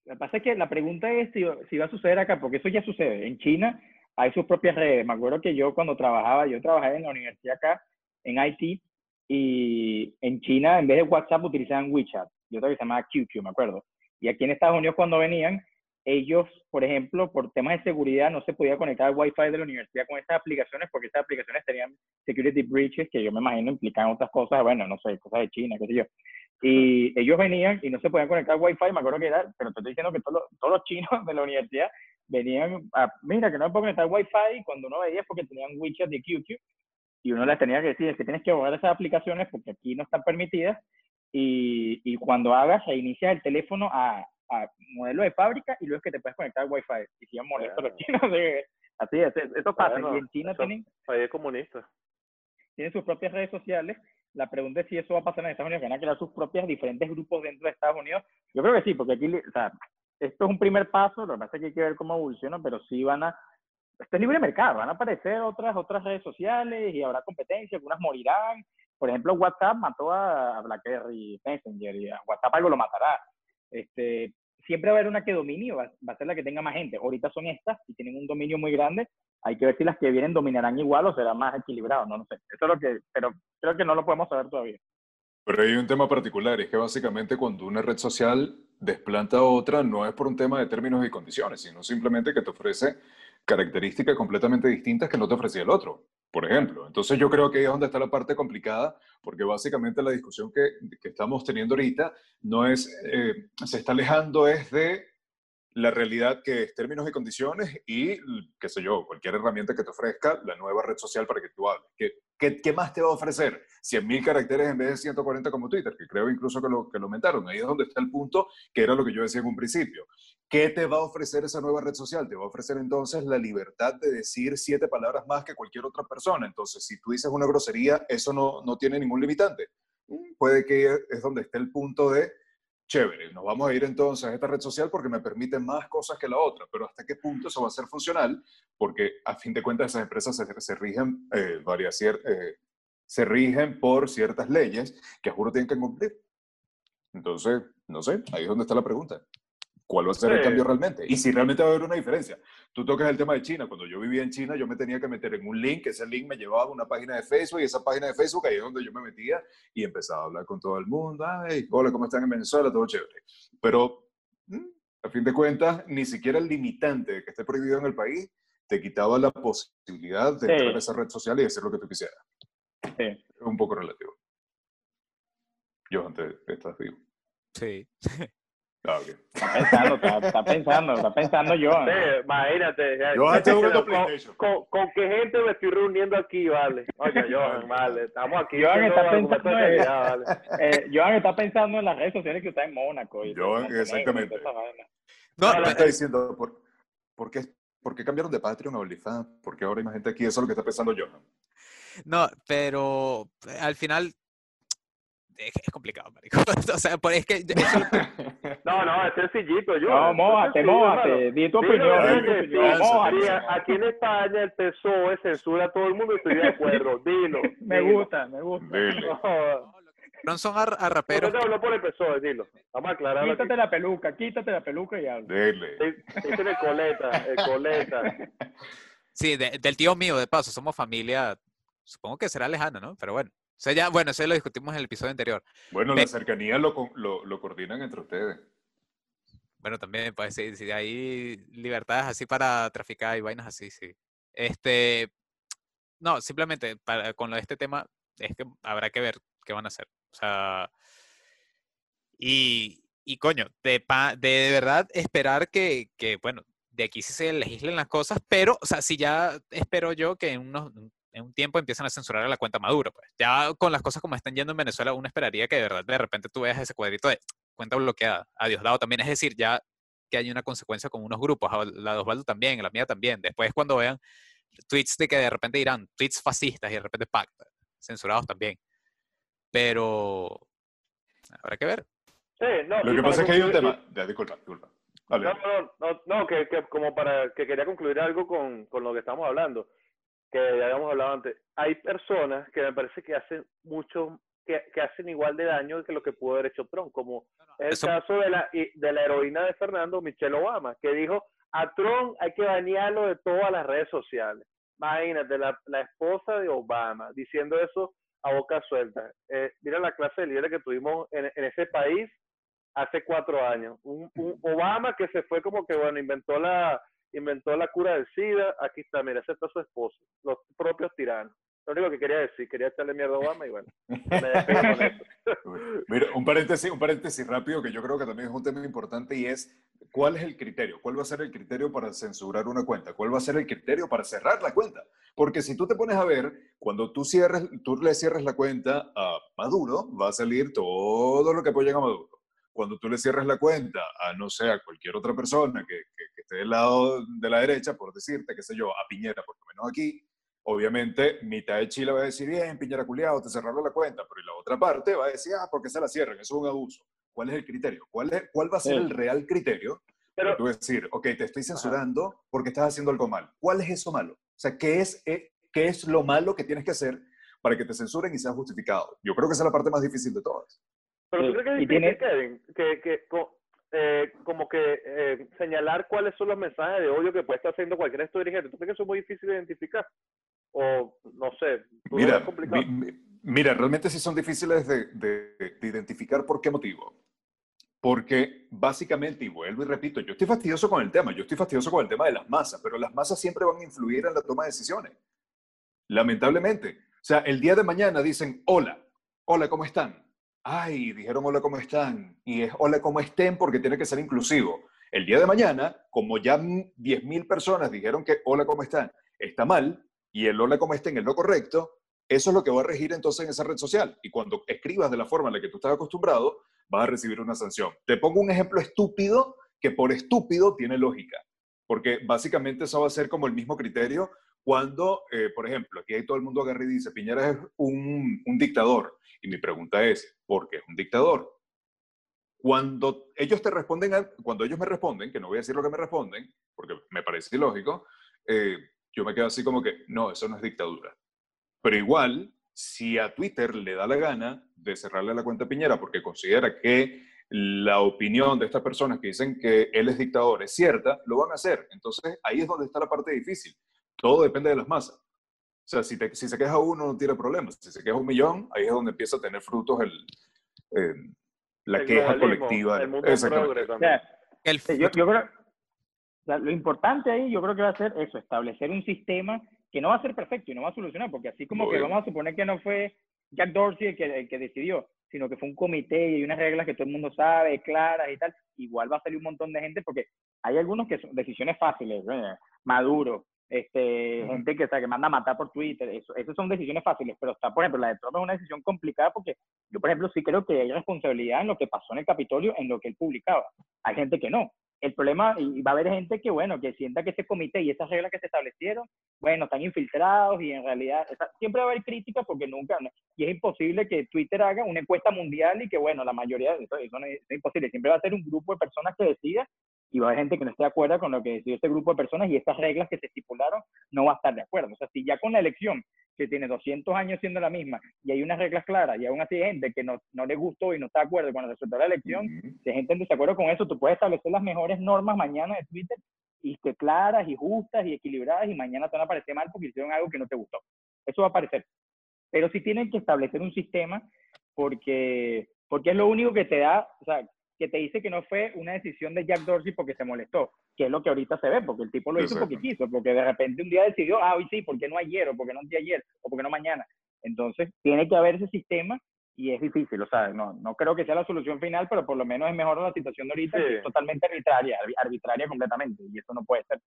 lo que pasa es que la pregunta es si, si va a suceder acá, porque eso ya sucede. En China hay sus propias redes. Me acuerdo que yo cuando trabajaba, yo trabajaba en la universidad acá, en IT, y en China en vez de WhatsApp utilizaban WeChat y otra que se llamaba QQ, me acuerdo. Y aquí en Estados Unidos cuando venían, ellos, por ejemplo, por temas de seguridad no se podía conectar al Wi-Fi de la universidad con estas aplicaciones porque estas aplicaciones tenían security breaches que yo me imagino implicaban otras cosas, bueno, no sé, cosas de China, qué sé yo. Y ellos venían y no se podían conectar al Wi-Fi, me acuerdo que era, pero te estoy diciendo que todos, todos los chinos [LAUGHS] de la universidad venían a, mira, que no me puedo conectar al Wi-Fi, y cuando uno veía es porque tenían WeChat y QQ, y uno les tenía que decir, es que tienes que borrar esas aplicaciones porque aquí no están permitidas, y, y cuando hagas, se inicia el teléfono a, a, modelo de fábrica y luego es que te puedes conectar al Wi-Fi. Y si molestos los chinos, [LAUGHS] así es, eso pasa. y en China tienen... País comunista. Tienen sus propias redes sociales. La pregunta es si eso va a pasar en Estados Unidos, que van a crear sus propios diferentes grupos dentro de Estados Unidos. Yo creo que sí, porque aquí, o sea, esto es un primer paso, lo que pasa es que hay que ver cómo evoluciona, pero sí van a, este libre mercado, van a aparecer otras, otras redes sociales y habrá competencia, algunas morirán, por ejemplo, WhatsApp mató a BlackBerry Messenger y a WhatsApp algo lo matará. Este, siempre va a haber una que domine, va, va, a ser la que tenga más gente. Ahorita son estas y tienen un dominio muy grande. Hay que ver si las que vienen dominarán igual o será más equilibrado, no, no sé. Eso es lo que, pero creo que no lo podemos saber todavía. Pero hay un tema particular, es que básicamente cuando una red social desplanta a otra, no es por un tema de términos y condiciones, sino simplemente que te ofrece características completamente distintas que no te ofrecía el otro por ejemplo. Entonces yo creo que ahí es donde está la parte complicada, porque básicamente la discusión que, que estamos teniendo ahorita no es, eh, se está alejando es de la realidad que es términos y condiciones y, qué sé yo, cualquier herramienta que te ofrezca la nueva red social para que tú hables. ¿Qué, qué, qué más te va a ofrecer? 100.000 caracteres en vez de 140 como Twitter, que creo incluso que lo, que lo aumentaron. Ahí es donde está el punto, que era lo que yo decía en un principio. ¿Qué te va a ofrecer esa nueva red social? Te va a ofrecer entonces la libertad de decir siete palabras más que cualquier otra persona. Entonces, si tú dices una grosería, eso no, no tiene ningún limitante. Mm, puede que es donde esté el punto de chévere, nos vamos a ir entonces a esta red social porque me permite más cosas que la otra, pero hasta qué punto eso va a ser funcional, porque a fin de cuentas esas empresas se, rigen, eh, varias, eh, se rigen por ciertas leyes que a juro tienen que cumplir. Entonces, no sé, ahí es donde está la pregunta. ¿Cuál va a ser el cambio realmente? Y si realmente va a haber una diferencia. Tú tocas el tema de China. Cuando yo vivía en China, yo me tenía que meter en un link. Ese link me llevaba a una página de Facebook y esa página de Facebook ahí es donde yo me metía y empezaba a hablar con todo el mundo. Ay, hola, ¿cómo están en Venezuela? Todo chévere. Pero, mm, a fin de cuentas, ni siquiera el limitante de que esté prohibido en el país te quitaba la posibilidad de entrar a esa red social y hacer lo que tú quisieras. Sí. Es un poco relativo. Yo antes estás vivo. Sí. [LAUGHS] Ah, está pensando, está, pensando, está pensando yo. imagínate. Yo con, con, qué gente me estoy reuniendo aquí, vale. Oye, [LAUGHS] Johan, vale. Estamos aquí. Johan está, pensando en, vale. eh, Johan está pensando en las redes sociales que está en Mónaco. Y Johan, exactamente. No, me está diciendo, ¿por, por, qué, ¿por qué cambiaron de Patreon a OnlyFans? Porque ahora hay más gente aquí. Eso es lo que está pensando Johan. No, pero al final es, complicado, marico. [LAUGHS] o sea, pues es que... [LAUGHS] no, no, es sencillito. Yo, no, mójate, mójate. Di tu opinión. Aquí en España el PSOE censura a todo el mundo y estoy de [LAUGHS] acuerdo. Dilo. me gusta, me gusta. No son a, a raperos. No, no por el PSOE, dilo. Vamos a aclarar. Quítate la peluca, quítate la peluca y habla. Dile. Este es el coleta, el coleta. Sí, del tío mío, de paso, somos familia, supongo que será lejana, ¿no? Pero bueno. O sea, ya, bueno, eso lo discutimos en el episodio anterior. Bueno, la cercanía lo, lo, lo, coordinan entre ustedes. Bueno, también, pues sí, si hay libertades así para traficar y vainas así, sí. Este, no, simplemente para, con lo de este tema es que habrá que ver qué van a hacer. O sea, y, y coño, de, de, verdad esperar que, que, bueno, de aquí sí se legislen las cosas, pero, o sea, si ya espero yo que en unos en un tiempo empiezan a censurar a la cuenta Maduro. Pues. Ya con las cosas como están yendo en Venezuela, uno esperaría que de verdad de repente tú veas ese cuadrito de cuenta bloqueada, adiós dado también. Es decir, ya que hay una consecuencia con unos grupos, la de Osvaldo también, la mía también. Después cuando vean tweets de que de repente dirán tweets fascistas y de repente pacta, censurados también. Pero habrá que ver. Sí, no, Lo que pasa es que hay un tema. Ya, disculpa, disculpa. No, no, no, no, que, que, como para que quería concluir algo con, con lo que estamos hablando que ya habíamos hablado antes, hay personas que me parece que hacen mucho, que, que hacen igual de daño que lo que pudo haber hecho Trump, como el caso de la, de la heroína de Fernando, Michelle Obama, que dijo, a Trump hay que banearlo de todas las redes sociales. Imagínate, la, la esposa de Obama diciendo eso a boca suelta. Eh, mira la clase de líderes que tuvimos en, en ese país hace cuatro años. Un, un Obama que se fue como que, bueno, inventó la, inventó la cura del SIDA, aquí está, mira, ese está su esposo, los propios tiranos. Lo único que quería decir, quería echarle mierda a Obama y bueno, [LAUGHS] Mira, un paréntesis, un paréntesis rápido que yo creo que también es un tema importante y es cuál es el criterio, cuál va a ser el criterio para censurar una cuenta, cuál va a ser el criterio para cerrar la cuenta. Porque si tú te pones a ver, cuando tú, cierres, tú le cierres la cuenta a Maduro, va a salir todo lo que apoyan a Maduro cuando tú le cierres la cuenta a, no sé, a cualquier otra persona que, que, esté del lado de la derecha, por decirte, qué sé yo, a Piñera, por lo menos aquí, obviamente mitad de Chile va a decir, bien, Piñera culiado, te cerraron la cuenta, pero la otra parte va a decir, ah, porque se la cierran, eso es un abuso. ¿Cuál es el criterio? ¿Cuál, es, cuál va a ser el real criterio? Pero tú decir, ok, te estoy censurando porque estás haciendo algo mal. ¿Cuál es eso malo? O sea, ¿qué es, eh, ¿qué es lo malo que tienes que hacer para que te censuren y sea justificado? Yo creo que esa es la parte más difícil de todas. Pero tú crees que es difícil, Kevin, que, que eh, como que eh, señalar cuáles son los mensajes de odio que puede estar haciendo cualquier esto dirigente. ¿Tú crees que eso es muy difícil de identificar? O no sé, mira, mira, realmente sí son difíciles de, de, identificar por qué motivo. Porque básicamente, y vuelvo y repito, yo estoy fastidioso con el tema, yo estoy fastidioso con el tema de las masas, pero las masas siempre van a influir en la toma de decisiones. Lamentablemente. O sea, el día de mañana dicen, hola, hola, ¿cómo están? Ay, dijeron hola, ¿cómo están? Y es hola, ¿cómo estén? Porque tiene que ser inclusivo. El día de mañana, como ya 10.000 personas dijeron que hola, ¿cómo están? Está mal, y el hola, ¿cómo estén? es lo correcto, eso es lo que va a regir entonces en esa red social. Y cuando escribas de la forma en la que tú estás acostumbrado, vas a recibir una sanción. Te pongo un ejemplo estúpido que por estúpido tiene lógica, porque básicamente eso va a ser como el mismo criterio cuando, eh, por ejemplo, aquí hay todo el mundo agarra y dice, Piñera es un, un dictador. Y mi pregunta es, ¿por qué es un dictador? cuando ellos te responden, cuando ellos me responden, que no voy a decir lo que me responden, porque me parece ilógico, eh, yo me quedo así como que, no, eso no es dictadura. Pero igual, si a Twitter le da la gana de cerrarle la cuenta a Piñera porque considera que la opinión de estas personas que dicen que él es dictador es cierta, lo van a hacer. Entonces, ahí es donde está la parte difícil. Todo depende de las masas. O sea, si, si se queja uno, no tiene problemas. Si se queja un millón, ahí es donde empieza a tener frutos el, la queja colectiva. El mundo yo, yo creo, lo importante ahí yo creo que va a ser eso, establecer un sistema que no va a ser perfecto y no va a solucionar, porque así como que vamos a suponer que no fue Jack Dorsey el que, el que decidió, sino que fue un comité y hay unas reglas que todo el mundo sabe, claras y tal, igual va a salir un montón de gente porque hay algunos que son decisiones fáciles, Maduro, este, gente que, que manda a matar por Twitter, eso, esas son decisiones fáciles, pero está, por ejemplo, la de Trump es una decisión complicada porque yo, por ejemplo, sí creo que hay responsabilidad en lo que pasó en el Capitolio, en lo que él publicaba. Hay gente que no. El problema, y va a haber gente que, bueno, que sienta que ese comité y esas reglas que se establecieron, bueno, están infiltrados y en realidad siempre va a haber crítica porque nunca, y es imposible que Twitter haga una encuesta mundial y que, bueno, la mayoría de eso, eso es, es imposible. Siempre va a ser un grupo de personas que decida y va a haber gente que no esté de acuerdo con lo que decidió este grupo de personas y estas reglas que se estipularon no va a estar de acuerdo. O sea, si ya con la elección, que tiene 200 años siendo la misma, y hay unas reglas claras, y aún así hay gente que no, no le gustó y no está de acuerdo con el resultado de la elección, si hay gente en desacuerdo con eso, tú puedes establecer las mejores normas mañana de Twitter y que claras y justas y equilibradas y mañana te van a parecer mal porque hicieron algo que no te gustó. Eso va a aparecer. Pero sí tienen que establecer un sistema porque, porque es lo único que te da, o sea, que te dice que no fue una decisión de Jack Dorsey porque se molestó, que es lo que ahorita se ve, porque el tipo lo hizo porque quiso, porque de repente un día decidió, ah, hoy sí, ¿por qué no ayer? O ¿por qué no ayer? O ¿por qué no mañana? Entonces, tiene que haber ese sistema y es difícil, o sea, no, no creo que sea la solución final, pero por lo menos es mejor la situación de ahorita, que es totalmente arbitraria, arbitraria completamente, y eso no puede ser.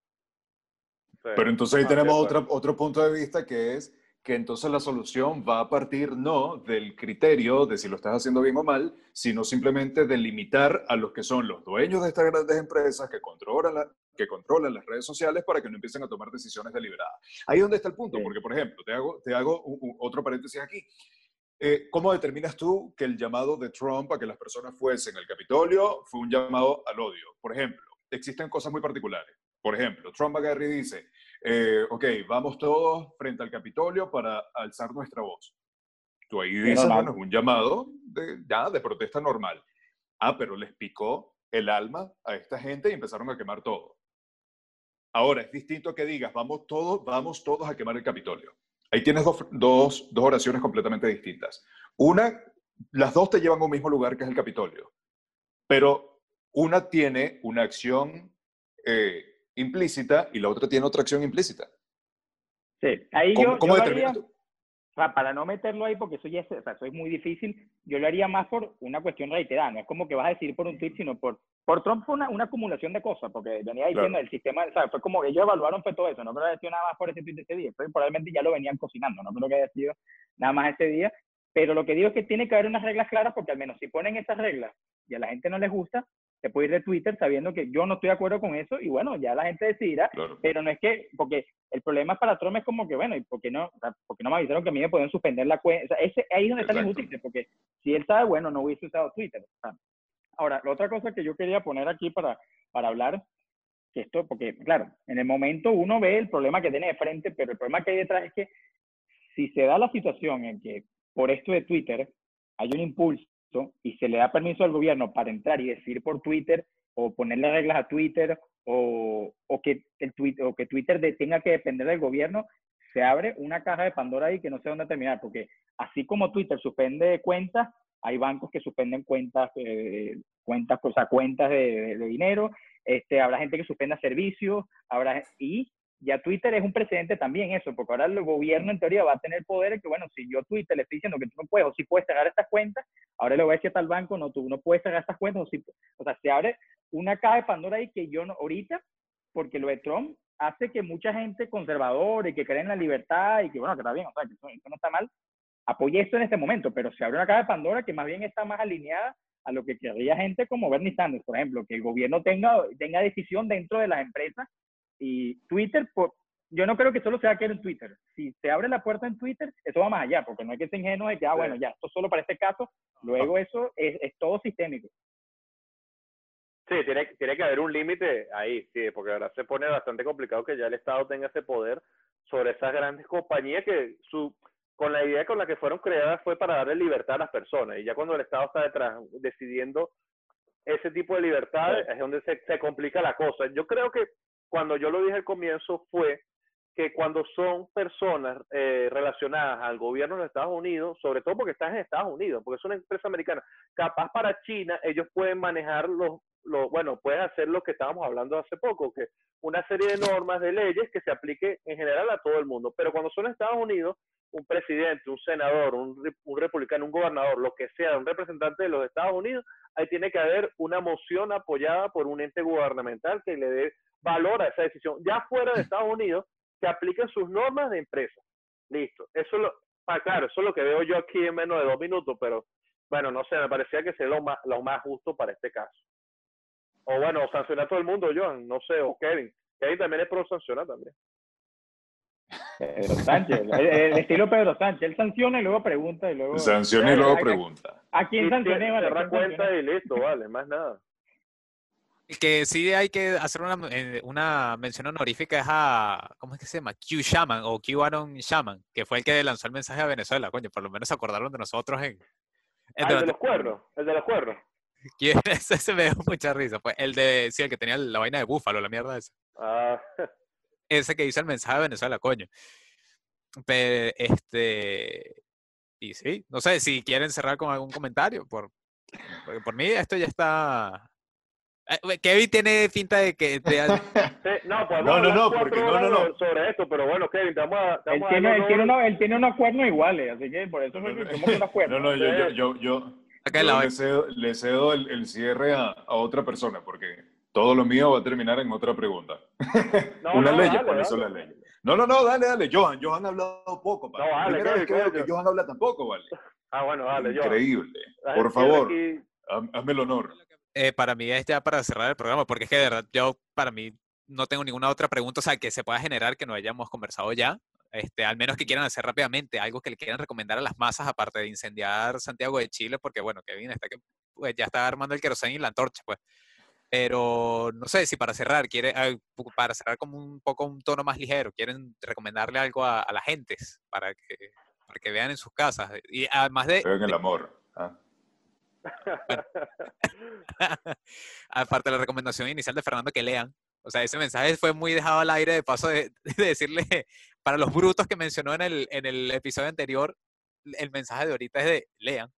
Pero entonces ahí tenemos otro, otro punto de vista que es que entonces la solución va a partir no del criterio de si lo estás haciendo bien o mal, sino simplemente de limitar a los que son los dueños de estas grandes empresas que controlan, que controlan las redes sociales para que no empiecen a tomar decisiones deliberadas. Ahí es donde está el punto, porque por ejemplo, te hago, te hago otro paréntesis aquí. Eh, ¿Cómo determinas tú que el llamado de Trump a que las personas fuesen al Capitolio fue un llamado al odio? Por ejemplo, existen cosas muy particulares. Por ejemplo, Trump agarra y dice, eh, ok, vamos todos frente al Capitolio para alzar nuestra voz. Tú ahí dices, bueno, es un llamado de, ya, de protesta normal. Ah, pero les picó el alma a esta gente y empezaron a quemar todo. Ahora, es distinto que digas, vamos todos, vamos todos a quemar el Capitolio. Ahí tienes dos, dos, dos oraciones completamente distintas. Una, las dos te llevan a un mismo lugar que es el Capitolio, pero una tiene una acción eh, implícita y la otra tiene otra acción implícita. Sí, ahí yo, ¿cómo para no meterlo ahí, porque eso ya es, o sea, eso es muy difícil, yo lo haría más por una cuestión reiterada, no es como que vas a decir por un tweet, sino por, por Trump fue una, una acumulación de cosas, porque venía diciendo el sistema, o sea, fue como que ellos evaluaron fue todo eso, no creo que haya sido nada más por ese tweet de ese día, probablemente ya lo venían cocinando, no creo que haya sido nada más ese día, pero lo que digo es que tiene que haber unas reglas claras, porque al menos si ponen esas reglas y a la gente no les gusta, se puede ir de Twitter sabiendo que yo no estoy de acuerdo con eso y bueno, ya la gente decidirá, pero no es que, porque el problema para Trump es como que, bueno, ¿y por qué no, porque no me avisaron que a mí me pueden suspender la cuenta? O sea, ese, ahí es donde está la injusticia, porque si él sabe, bueno, no hubiese usado Twitter. ahora, la otra cosa que yo quería poner aquí para, para hablar, que esto, porque claro, en el momento uno ve el problema que tiene de frente, pero el problema que hay detrás es que si se da la situación en que por esto de Twitter hay un impulso y se le da permiso al gobierno para entrar y decir por Twitter o ponerle reglas a Twitter o, o que, el Twitter, o que Twitter tenga que depender del gobierno, se abre una caja de Pandora ahí que no sé dónde terminar, porque así como Twitter suspende cuentas, hay bancos que suspenden cuentas, eh, cuentas, o sea, cuentas de, de, dinero, este, habrá gente que suspenda servicios, habrá, y ya Twitter es un precedente también eso, porque ahora el gobierno en teoría va a tener poder que, bueno, si yo Twitter le estoy diciendo que tú no puedes o si puedes cerrar estas cuentas, ahora le voy a decir a tal banco, no, tú no puedes cerrar estas cuentas o si, o sea, se abre una caja de Pandora ahí que yo no, ahorita, porque lo de Trump hace que mucha gente conservadora y que cree en la libertad y que, bueno, que está bien, o sea, que eso, no está mal, apoye esto en este momento, pero se abre una caja de Pandora que más bien está más alineada a lo que querría gente como Bernie Sanders, por ejemplo, que el gobierno tenga, tenga decisión dentro de las empresas y Twitter, por, yo no creo que solo se va a quedar en Twitter. Si se abre la puerta en Twitter, eso va más allá, porque no hay que ser ingenuo de que, ah, bueno, ya, esto solo para este caso, luego eso es, es todo sistémico. Sí, tiene, tiene que haber un límite ahí, sí, porque ahora se pone bastante complicado que ya el Estado tenga ese poder sobre esas grandes compañías que su con la idea con la que fueron creadas fue para darle libertad a las personas y ya cuando el Estado está detrás decidiendo ese tipo de libertad es donde se, se complica la cosa. Yo creo que cuando yo lo dije al comienzo fue que cuando son personas eh, relacionadas al gobierno de Estados Unidos, sobre todo porque están en Estados Unidos, porque es una empresa americana, capaz para China ellos pueden manejar los, los, bueno, pueden hacer lo que estábamos hablando hace poco, que una serie de normas, de leyes que se aplique en general a todo el mundo, pero cuando son Estados Unidos, un presidente, un senador, un, un republicano, un gobernador, lo que sea, un representante de los Estados Unidos, ahí tiene que haber una moción apoyada por un ente gubernamental que le dé valor a esa decisión. Ya fuera de Estados Unidos, que apliquen sus normas de empresa. Listo. Eso lo, ah, claro, eso es lo que veo yo aquí en menos de dos minutos, pero bueno, no sé, me parecía que sería lo más, lo más justo para este caso. O bueno, sancionar a todo el mundo, Joan, no sé, o Kevin. Kevin también es pro sancionar también. Pedro Sánchez, el, estilo Pedro Sánchez, él sanciona y luego pregunta y luego... Sanciona y luego pregunta. ¿A quién sancioné? Vale, cuenta y listo, vale, más nada que sí hay que hacer una, eh, una, mención honorífica es a, ¿cómo es que se llama? Q Shaman o Q Aaron Shaman, que fue el que lanzó el mensaje a Venezuela, coño, por lo menos se acordaron de nosotros en... Ah, el de los cuernos, el de los cuernos. [LAUGHS] Ese me dio mucha risa, pues el de, sí, el que tenía la vaina de búfalo, la mierda esa. Ah. [LAUGHS] Ese que hizo el mensaje a Venezuela, coño. Pero, este, y sí, no sé si quieren cerrar con algún comentario, por, porque por mí esto ya está Kevin tiene pinta de que. [LAUGHS] no, pues no, no, no, porque no, no, no. Sobre esto, pero bueno, Kevin, estamos a. Él tiene, él, tiene unos, él tiene unos cuernos iguales, así que por eso no, no, somos unos cuernos. No, no, yo, yo, yo, yo le cedo, le cedo el, el cierre a, a, otra persona, porque todo lo mío va a terminar en otra pregunta. [LAUGHS] Una ley, por eso la ley. No, no, no, dale, dale. Johan, Johan ha hablado poco. No, vale, Primera vez que veo que Johan habla tampoco, vale. Ah, bueno, dale, Johan. Increíble. Por favor, hazme el honor. Eh, para mí es ya para cerrar el programa, porque es que de verdad yo, para mí, no tengo ninguna otra pregunta, o sea, que se pueda generar que no hayamos conversado ya. Este, al menos que quieran hacer rápidamente algo que le quieran recomendar a las masas, aparte de incendiar Santiago de Chile, porque bueno, Kevin está que pues, ya está armando el queroseno y la antorcha, pues. Pero no sé si para cerrar, quiere, para cerrar como un poco un tono más ligero, quieren recomendarle algo a, a la gente para que, para que vean en sus casas. Y además de. Vean el amor. ¿ah? [LAUGHS] Aparte de la recomendación inicial de Fernando que lean. O sea, ese mensaje fue muy dejado al aire de paso [LAUGHS] de, decirle, para los brutos que mencionó en el, en el episodio anterior, el mensaje de ahorita es de lean.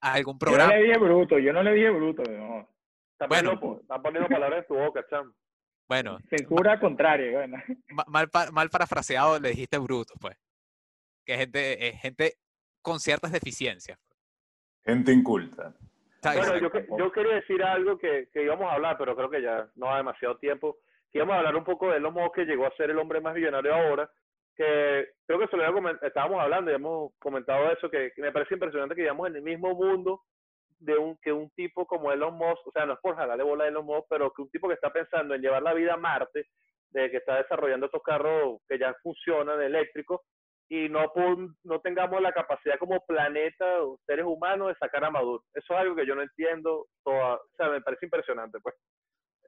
algún programa. Yo no le dije bruto, yo no le dije bruto. No. Está, bueno, poniendo, poniendo palabras en tu boca, Cham. Bueno. Censura contraria, bueno. Mal, mal, parafraseado le dijiste bruto, pues. Que gente, es gente con ciertas deficiencias. Gente inculta. Bueno, yo, yo, quería decir algo que, que, íbamos a hablar, pero creo que ya no ha demasiado tiempo. Que íbamos a hablar un poco de Elon Musk, que llegó a ser el hombre más millonario ahora. Que creo que se lo estábamos hablando y hemos comentado eso, que, me parece impresionante que vivamos en el mismo mundo de un que un tipo como Elon Musk, o sea, no es por jalarle bola a Elon Musk, pero que un tipo que está pensando en llevar la vida a Marte, de que está desarrollando estos carros que ya funcionan eléctricos, y no, no tengamos la capacidad como planeta o seres humanos de sacar a Maduro. Eso es algo que yo no entiendo, toda, o sea, me parece impresionante, pues.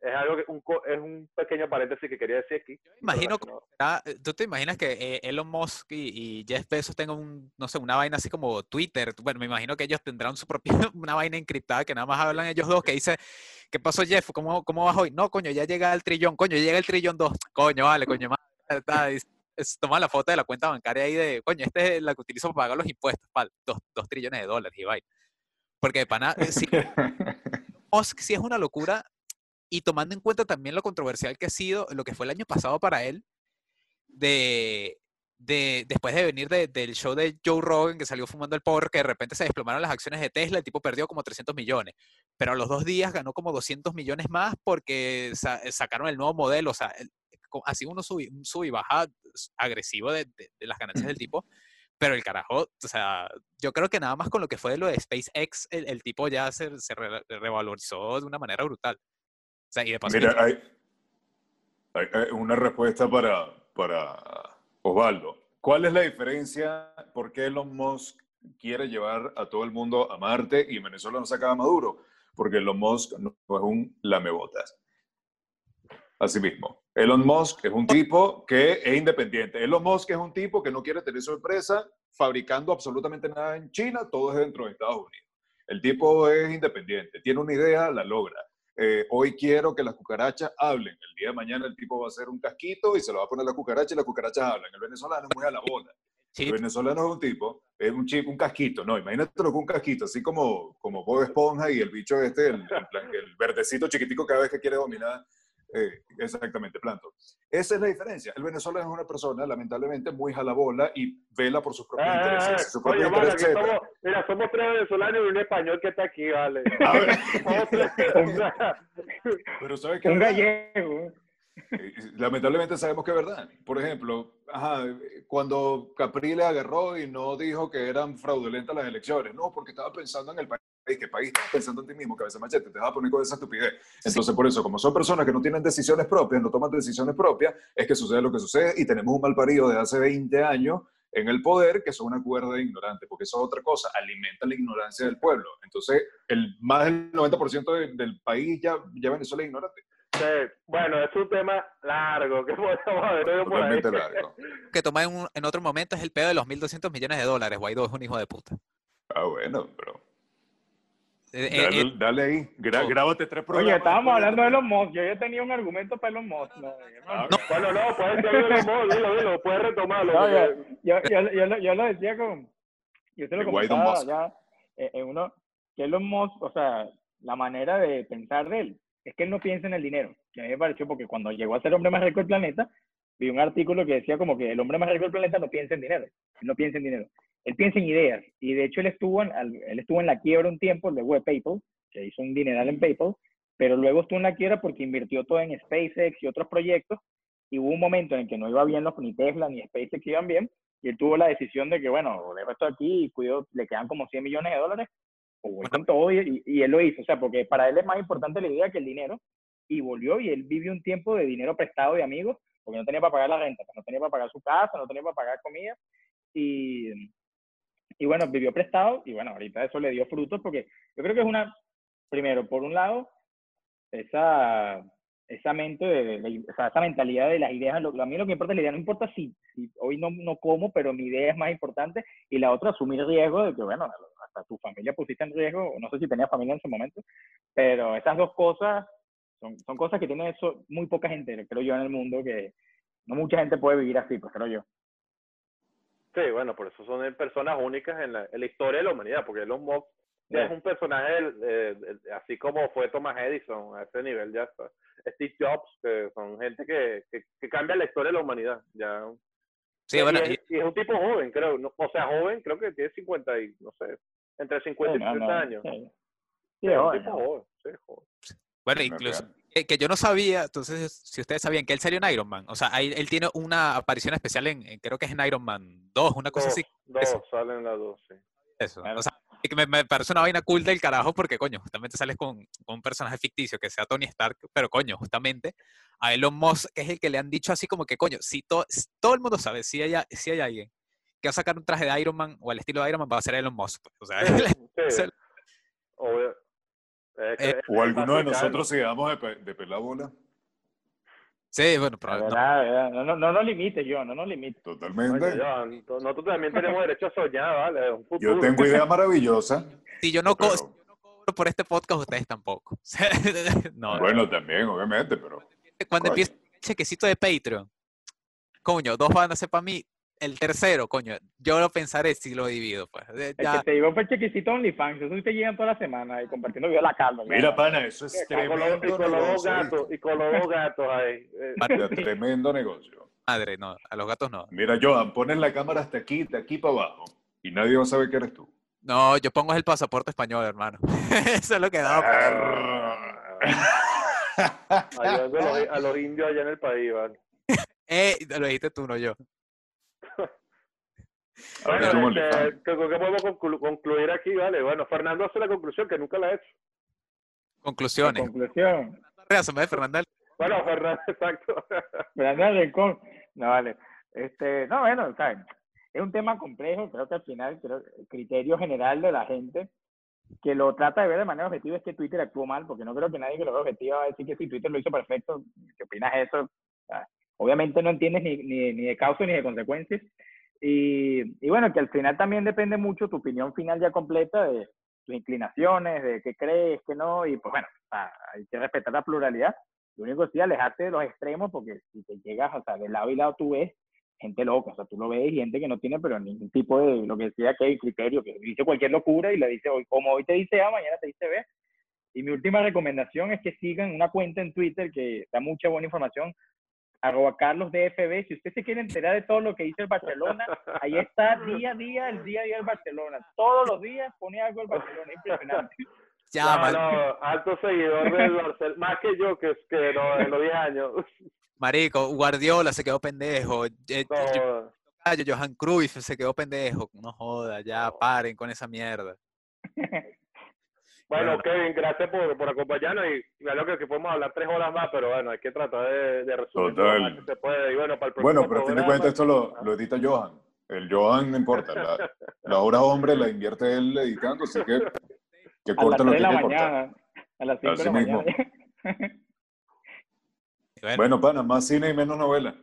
Es algo que un, es un pequeño paréntesis que quería decir aquí. imagino, tú te imaginas que eh, Elon Musk y, Jeff Bezos tengan un, no sé, una vaina así como Twitter. Bueno, me imagino que ellos tendrán su propia, [LAUGHS] una vaina encriptada que nada más hablan ellos dos, que dice, ¿qué pasó Jeff? ¿Cómo, cómo vas hoy? No, coño, ya llega el trillón, coño, llega el trillón dos. Coño, vale, coño, más. Toma la foto de la cuenta bancaria ahí de, coño, este es la que utilizo para pagar los impuestos, para dos, dos trillones de dólares y. Porque de pana, eh, sí, [LAUGHS] sí es una locura y tomando en cuenta también lo controversial que ha sido lo que fue el año pasado para él, de, de después de venir del show de Joe Rogan que salió fumando el porro, que de repente se desplomaron las acciones de Tesla, el tipo perdió como 300 millones, pero a los dos días ganó como 200 millones más porque sacaron el nuevo modelo, o sea, así uno sube, sube y baja agresivo de, las ganancias del tipo, pero el carajo, o sea, yo creo que nada más con lo que fue de lo de SpaceX, el, tipo ya se, se revalorizó de una manera brutal. O sea, y de Mira, hay, una respuesta para, para Osvaldo. ¿Cuál es la diferencia? ¿Por qué Elon Musk quiere llevar a todo el mundo a Marte y Venezuela no saca a Maduro? porque Elon Musk no es un lamebotas. Así mismo. Elon Musk es un tipo que es independiente. Elon Musk es un tipo que no quiere tener su empresa fabricando absolutamente nada en China, todo es dentro de Estados Unidos. El tipo es independiente, tiene una idea, la logra. Eh, hoy quiero que las cucarachas hablen. El día de mañana el tipo va a hacer un casquito y se lo va a poner a la cucaracha y las cucarachas hablan. El venezolano es muy a la bola. El venezolano es un tipo, es un chip, un casquito, no, imagínatelo con un casquito, así como, como Bob Esponja y el bicho este, el, el verdecito chiquitico cada vez que quiere dominar eh, exactamente, Planto. Esa es la diferencia. El venezolano es una persona, lamentablemente, muy jalabola y vela por sus propios ah, intereses. Su oye, somos, mira, somos tres venezolanos y un español que está aquí, vale. [LAUGHS] Pero ¿sabes qué? Un gallego. Eh, lamentablemente sabemos que es verdad. Por ejemplo, cuando Capri le agarró y no dijo que eran fraudulentas las elecciones, no, porque estaba pensando en el país ¿qué país estás pensando en ti mismo, cabeza machete? Te vas a poner con esa estupidez. Entonces, por eso, como son personas que no tienen decisiones propias, no toman decisiones propias, es que sucede lo que sucede y tenemos un mal parido de hace 20 años en el poder que son una cuerda de ignorantes, porque eso es otra cosa, alimenta la ignorancia del pueblo. Entonces, el, más del 90% del país ya, ya Venezuela es ignorante. Sí, bueno, es un tema largo que podemos largo. Que toma en, en otro momento es el pedo de los 1.200 millones de dólares. Guaidó es un hijo de puta. Ah, bueno, pero eh, eh, eh, dale, ahí, grábate tres programas. Oye, estábamos hablando de los Musk. Yo ya tenía un argumento para los Musk. No, ah, no. Bueno, no, puedes [LAUGHS] seguir los Musk, dilo, dilo, puedes retomarlo. yo, yo, yo, yo, lo decía con. Yo te lo comentaba ya en uno. Que los Musk, o sea, la manera de pensar de él es que él no piensa en el dinero. Que a mí me pareció porque cuando llegó a ser hombre más rico del planeta, vi un artículo que decía como que el hombre más rico del planeta no piensa en dinero. Él no piensa en dinero él piensa en ideas y de hecho él estuvo en, él estuvo en la quiebra un tiempo luego de PayPal, que hizo un dineral en PayPal, pero luego estuvo en la quiebra porque invirtió todo en SpaceX y otros proyectos y hubo un momento en el que no iba bien los, ni Tesla ni SpaceX iban bien y él tuvo la decisión de que bueno, dejo esto aquí y cuido, le quedan como 100 millones de dólares o voy con todo y, y, él lo hizo, o sea, porque para él es más importante la idea que el dinero y volvió y él vivió un tiempo de dinero prestado de amigos porque no tenía para pagar la renta, no tenía para pagar su casa, no tenía para pagar comida y, y bueno, vivió prestado y bueno, ahorita eso le dio frutos porque yo creo que es una, primero, por un lado, esa, esa mente, de, esa mentalidad de las ideas, lo, a mí lo que importa es la idea, no importa si, si hoy no, no como, pero mi idea es más importante, y la otra, asumir riesgo de que, bueno, hasta tu familia pusiste en riesgo, no sé si tenía familia en ese momento, pero esas dos cosas son, son cosas que tiene eso, muy poca gente, creo yo, en el mundo, que no mucha gente puede vivir así, pues creo yo. Sí, bueno, por eso son personas únicas en la, historia de la humanidad, porque Elon Musk es un personaje, así como fue Thomas Edison, a ese nivel ya está. Steve Jobs, que son gente que, que, cambia la historia de la humanidad. Ya. Sí, bueno, y, es, un tipo joven, creo. o sea, joven, creo que tiene 50 y, no sé, entre 50 y 60 años. Sí, es un tipo joven, sí, joven. Bueno, incluso que, yo no sabía, entonces, si ustedes sabían que él salió en Iron Man, o sea, él, tiene una aparición especial en, creo que es en Iron Man 2, una cosa así. Dos, salen las dos, sí. Eso, o sea, me, me, parece una vaina cool del carajo porque, coño, justamente sales con, con, un personaje ficticio que sea Tony Stark, pero, coño, justamente a Elon Musk, que es el que le han dicho así como que, coño, si todo el mundo sabe, si hay, si hay alguien que va a sacar un traje de Iron Man o al estilo de Iron Man, va a ser Elon Musk. Pues, o sea, [LAUGHS] sí, [LAUGHS] eh, o alguno de nosotros se de, de pelar bola. Sí, bueno, pero no. No, no, no, no limites, yo, no nos limites. Totalmente. nosotros también tenemos derecho a soñar, ¿vale? yo tengo idea maravillosa. Si yo no, cobro por este podcast, ustedes tampoco. [LAUGHS] no, bueno, también, obviamente, pero. Cuando empieza el chequecito de Patreon, coño, dos van a ser para mí, el tercero, coño, yo lo pensaré si lo divido, pues. Ya. El que te digo fue chequecito OnlyFans, eso sí te llegan toda la semana y compartiendo video la calma. Mira, pana, eso es tremendo y con los dos gatos, y con los dos gatos ahí. tremendo negocio. Madre, no, a los gatos no. Mira, Joan, pones la cámara hasta aquí, de aquí para abajo, y nadie va a saber que eres tú. No, yo pongo el pasaporte español, hermano. [LAUGHS] eso es lo que da. Ayudando a los, a los indios allá en el país, ¿vale? [LAUGHS] eh, lo dijiste tú, no yo. [LAUGHS] Bueno, este, creo que podemos concluir aquí, ¿vale? Bueno, Fernando hace la conclusión que nunca la ha hecho. Conclusiones. conclusión. Fernando. Bueno, Fernando, [LAUGHS] exacto. Fernando No, vale. Este, no, bueno, ¿sabes? es un tema complejo. Creo que al final, creo, el criterio general de la gente que lo trata de ver de manera objetiva es que Twitter actuó mal, porque no creo que nadie que lo vea objetivo va a decir que si Twitter lo hizo perfecto, ¿qué opinas de eso? Obviamente no entiendes ni, ni, ni, de causa ni de consecuencias. Y, y, bueno, que al final también depende mucho tu opinión final ya completa de tus inclinaciones, de qué crees, qué no, y pues bueno, hay que respetar la pluralidad. Lo único que sí, alejarte de los extremos, porque si te llegas, o sea, de lado y lado tú ves gente loca, o sea, tú lo ves gente que no tiene pero ningún tipo de, lo que decía que hay criterio, que dice cualquier locura y le dice, hoy, como hoy te dice A, mañana te dice B. Y mi última recomendación es que sigan una cuenta en Twitter que da mucha buena información, arroba Carlos DFB. Si usted se quiere enterar de todo lo que dice el Barcelona, ahí está día a día, el día a día del Barcelona. Todos los días pone algo el Barcelona, impresionante. [LAUGHS] Ya, alto seguidor del Barcelona, más que yo, que, que no, en los 10 años. Marico, Guardiola se quedó pendejo. Johan Cruyff se quedó pendejo. No joda, ya paren con esa mierda. [LAUGHS] Bueno, Kevin, gracias por, por acompañarnos y claro que, que podemos hablar tres horas más, pero bueno, hay que tratar de, de resumir lo más que se puede. Y bueno, para el bueno, pero tiene cuenta, esto lo, lo, edita Johan. El Johan no importa, la, [LAUGHS] la hora hombre la invierte él editando, así que que corte lo que tiene que cortar. A las 5 de la mañana. [LAUGHS] Bueno, pana, más cine y menos novela.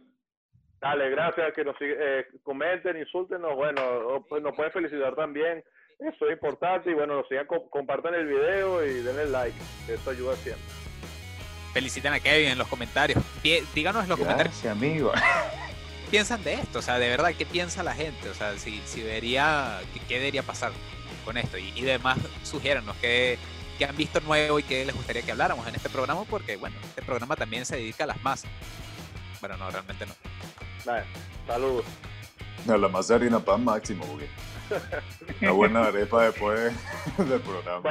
Dale, gracias, que nos eh, comenten, insúltenos, bueno, pues nos pueden felicitar también, eso es importante, y bueno, nos sigan, compartan el video y denle like, eso ayuda siempre. Feliciten a Kevin en los comentarios, díganos en los gracias, comentarios. amigo. ¿Qué [LAUGHS] piensan de esto? O sea, de verdad, ¿qué piensa la gente? O sea, si, si debería, ¿qué, debería pasar con esto? Y, y demás, sugiéranos qué que han visto nuevo y que les gustaría que habláramos en este programa, porque bueno, este programa también se dedica a las masas. Bueno, no, realmente no. Vale, saludos. A la masa de harina pan máximo, güey. Una buena arepa después del programa.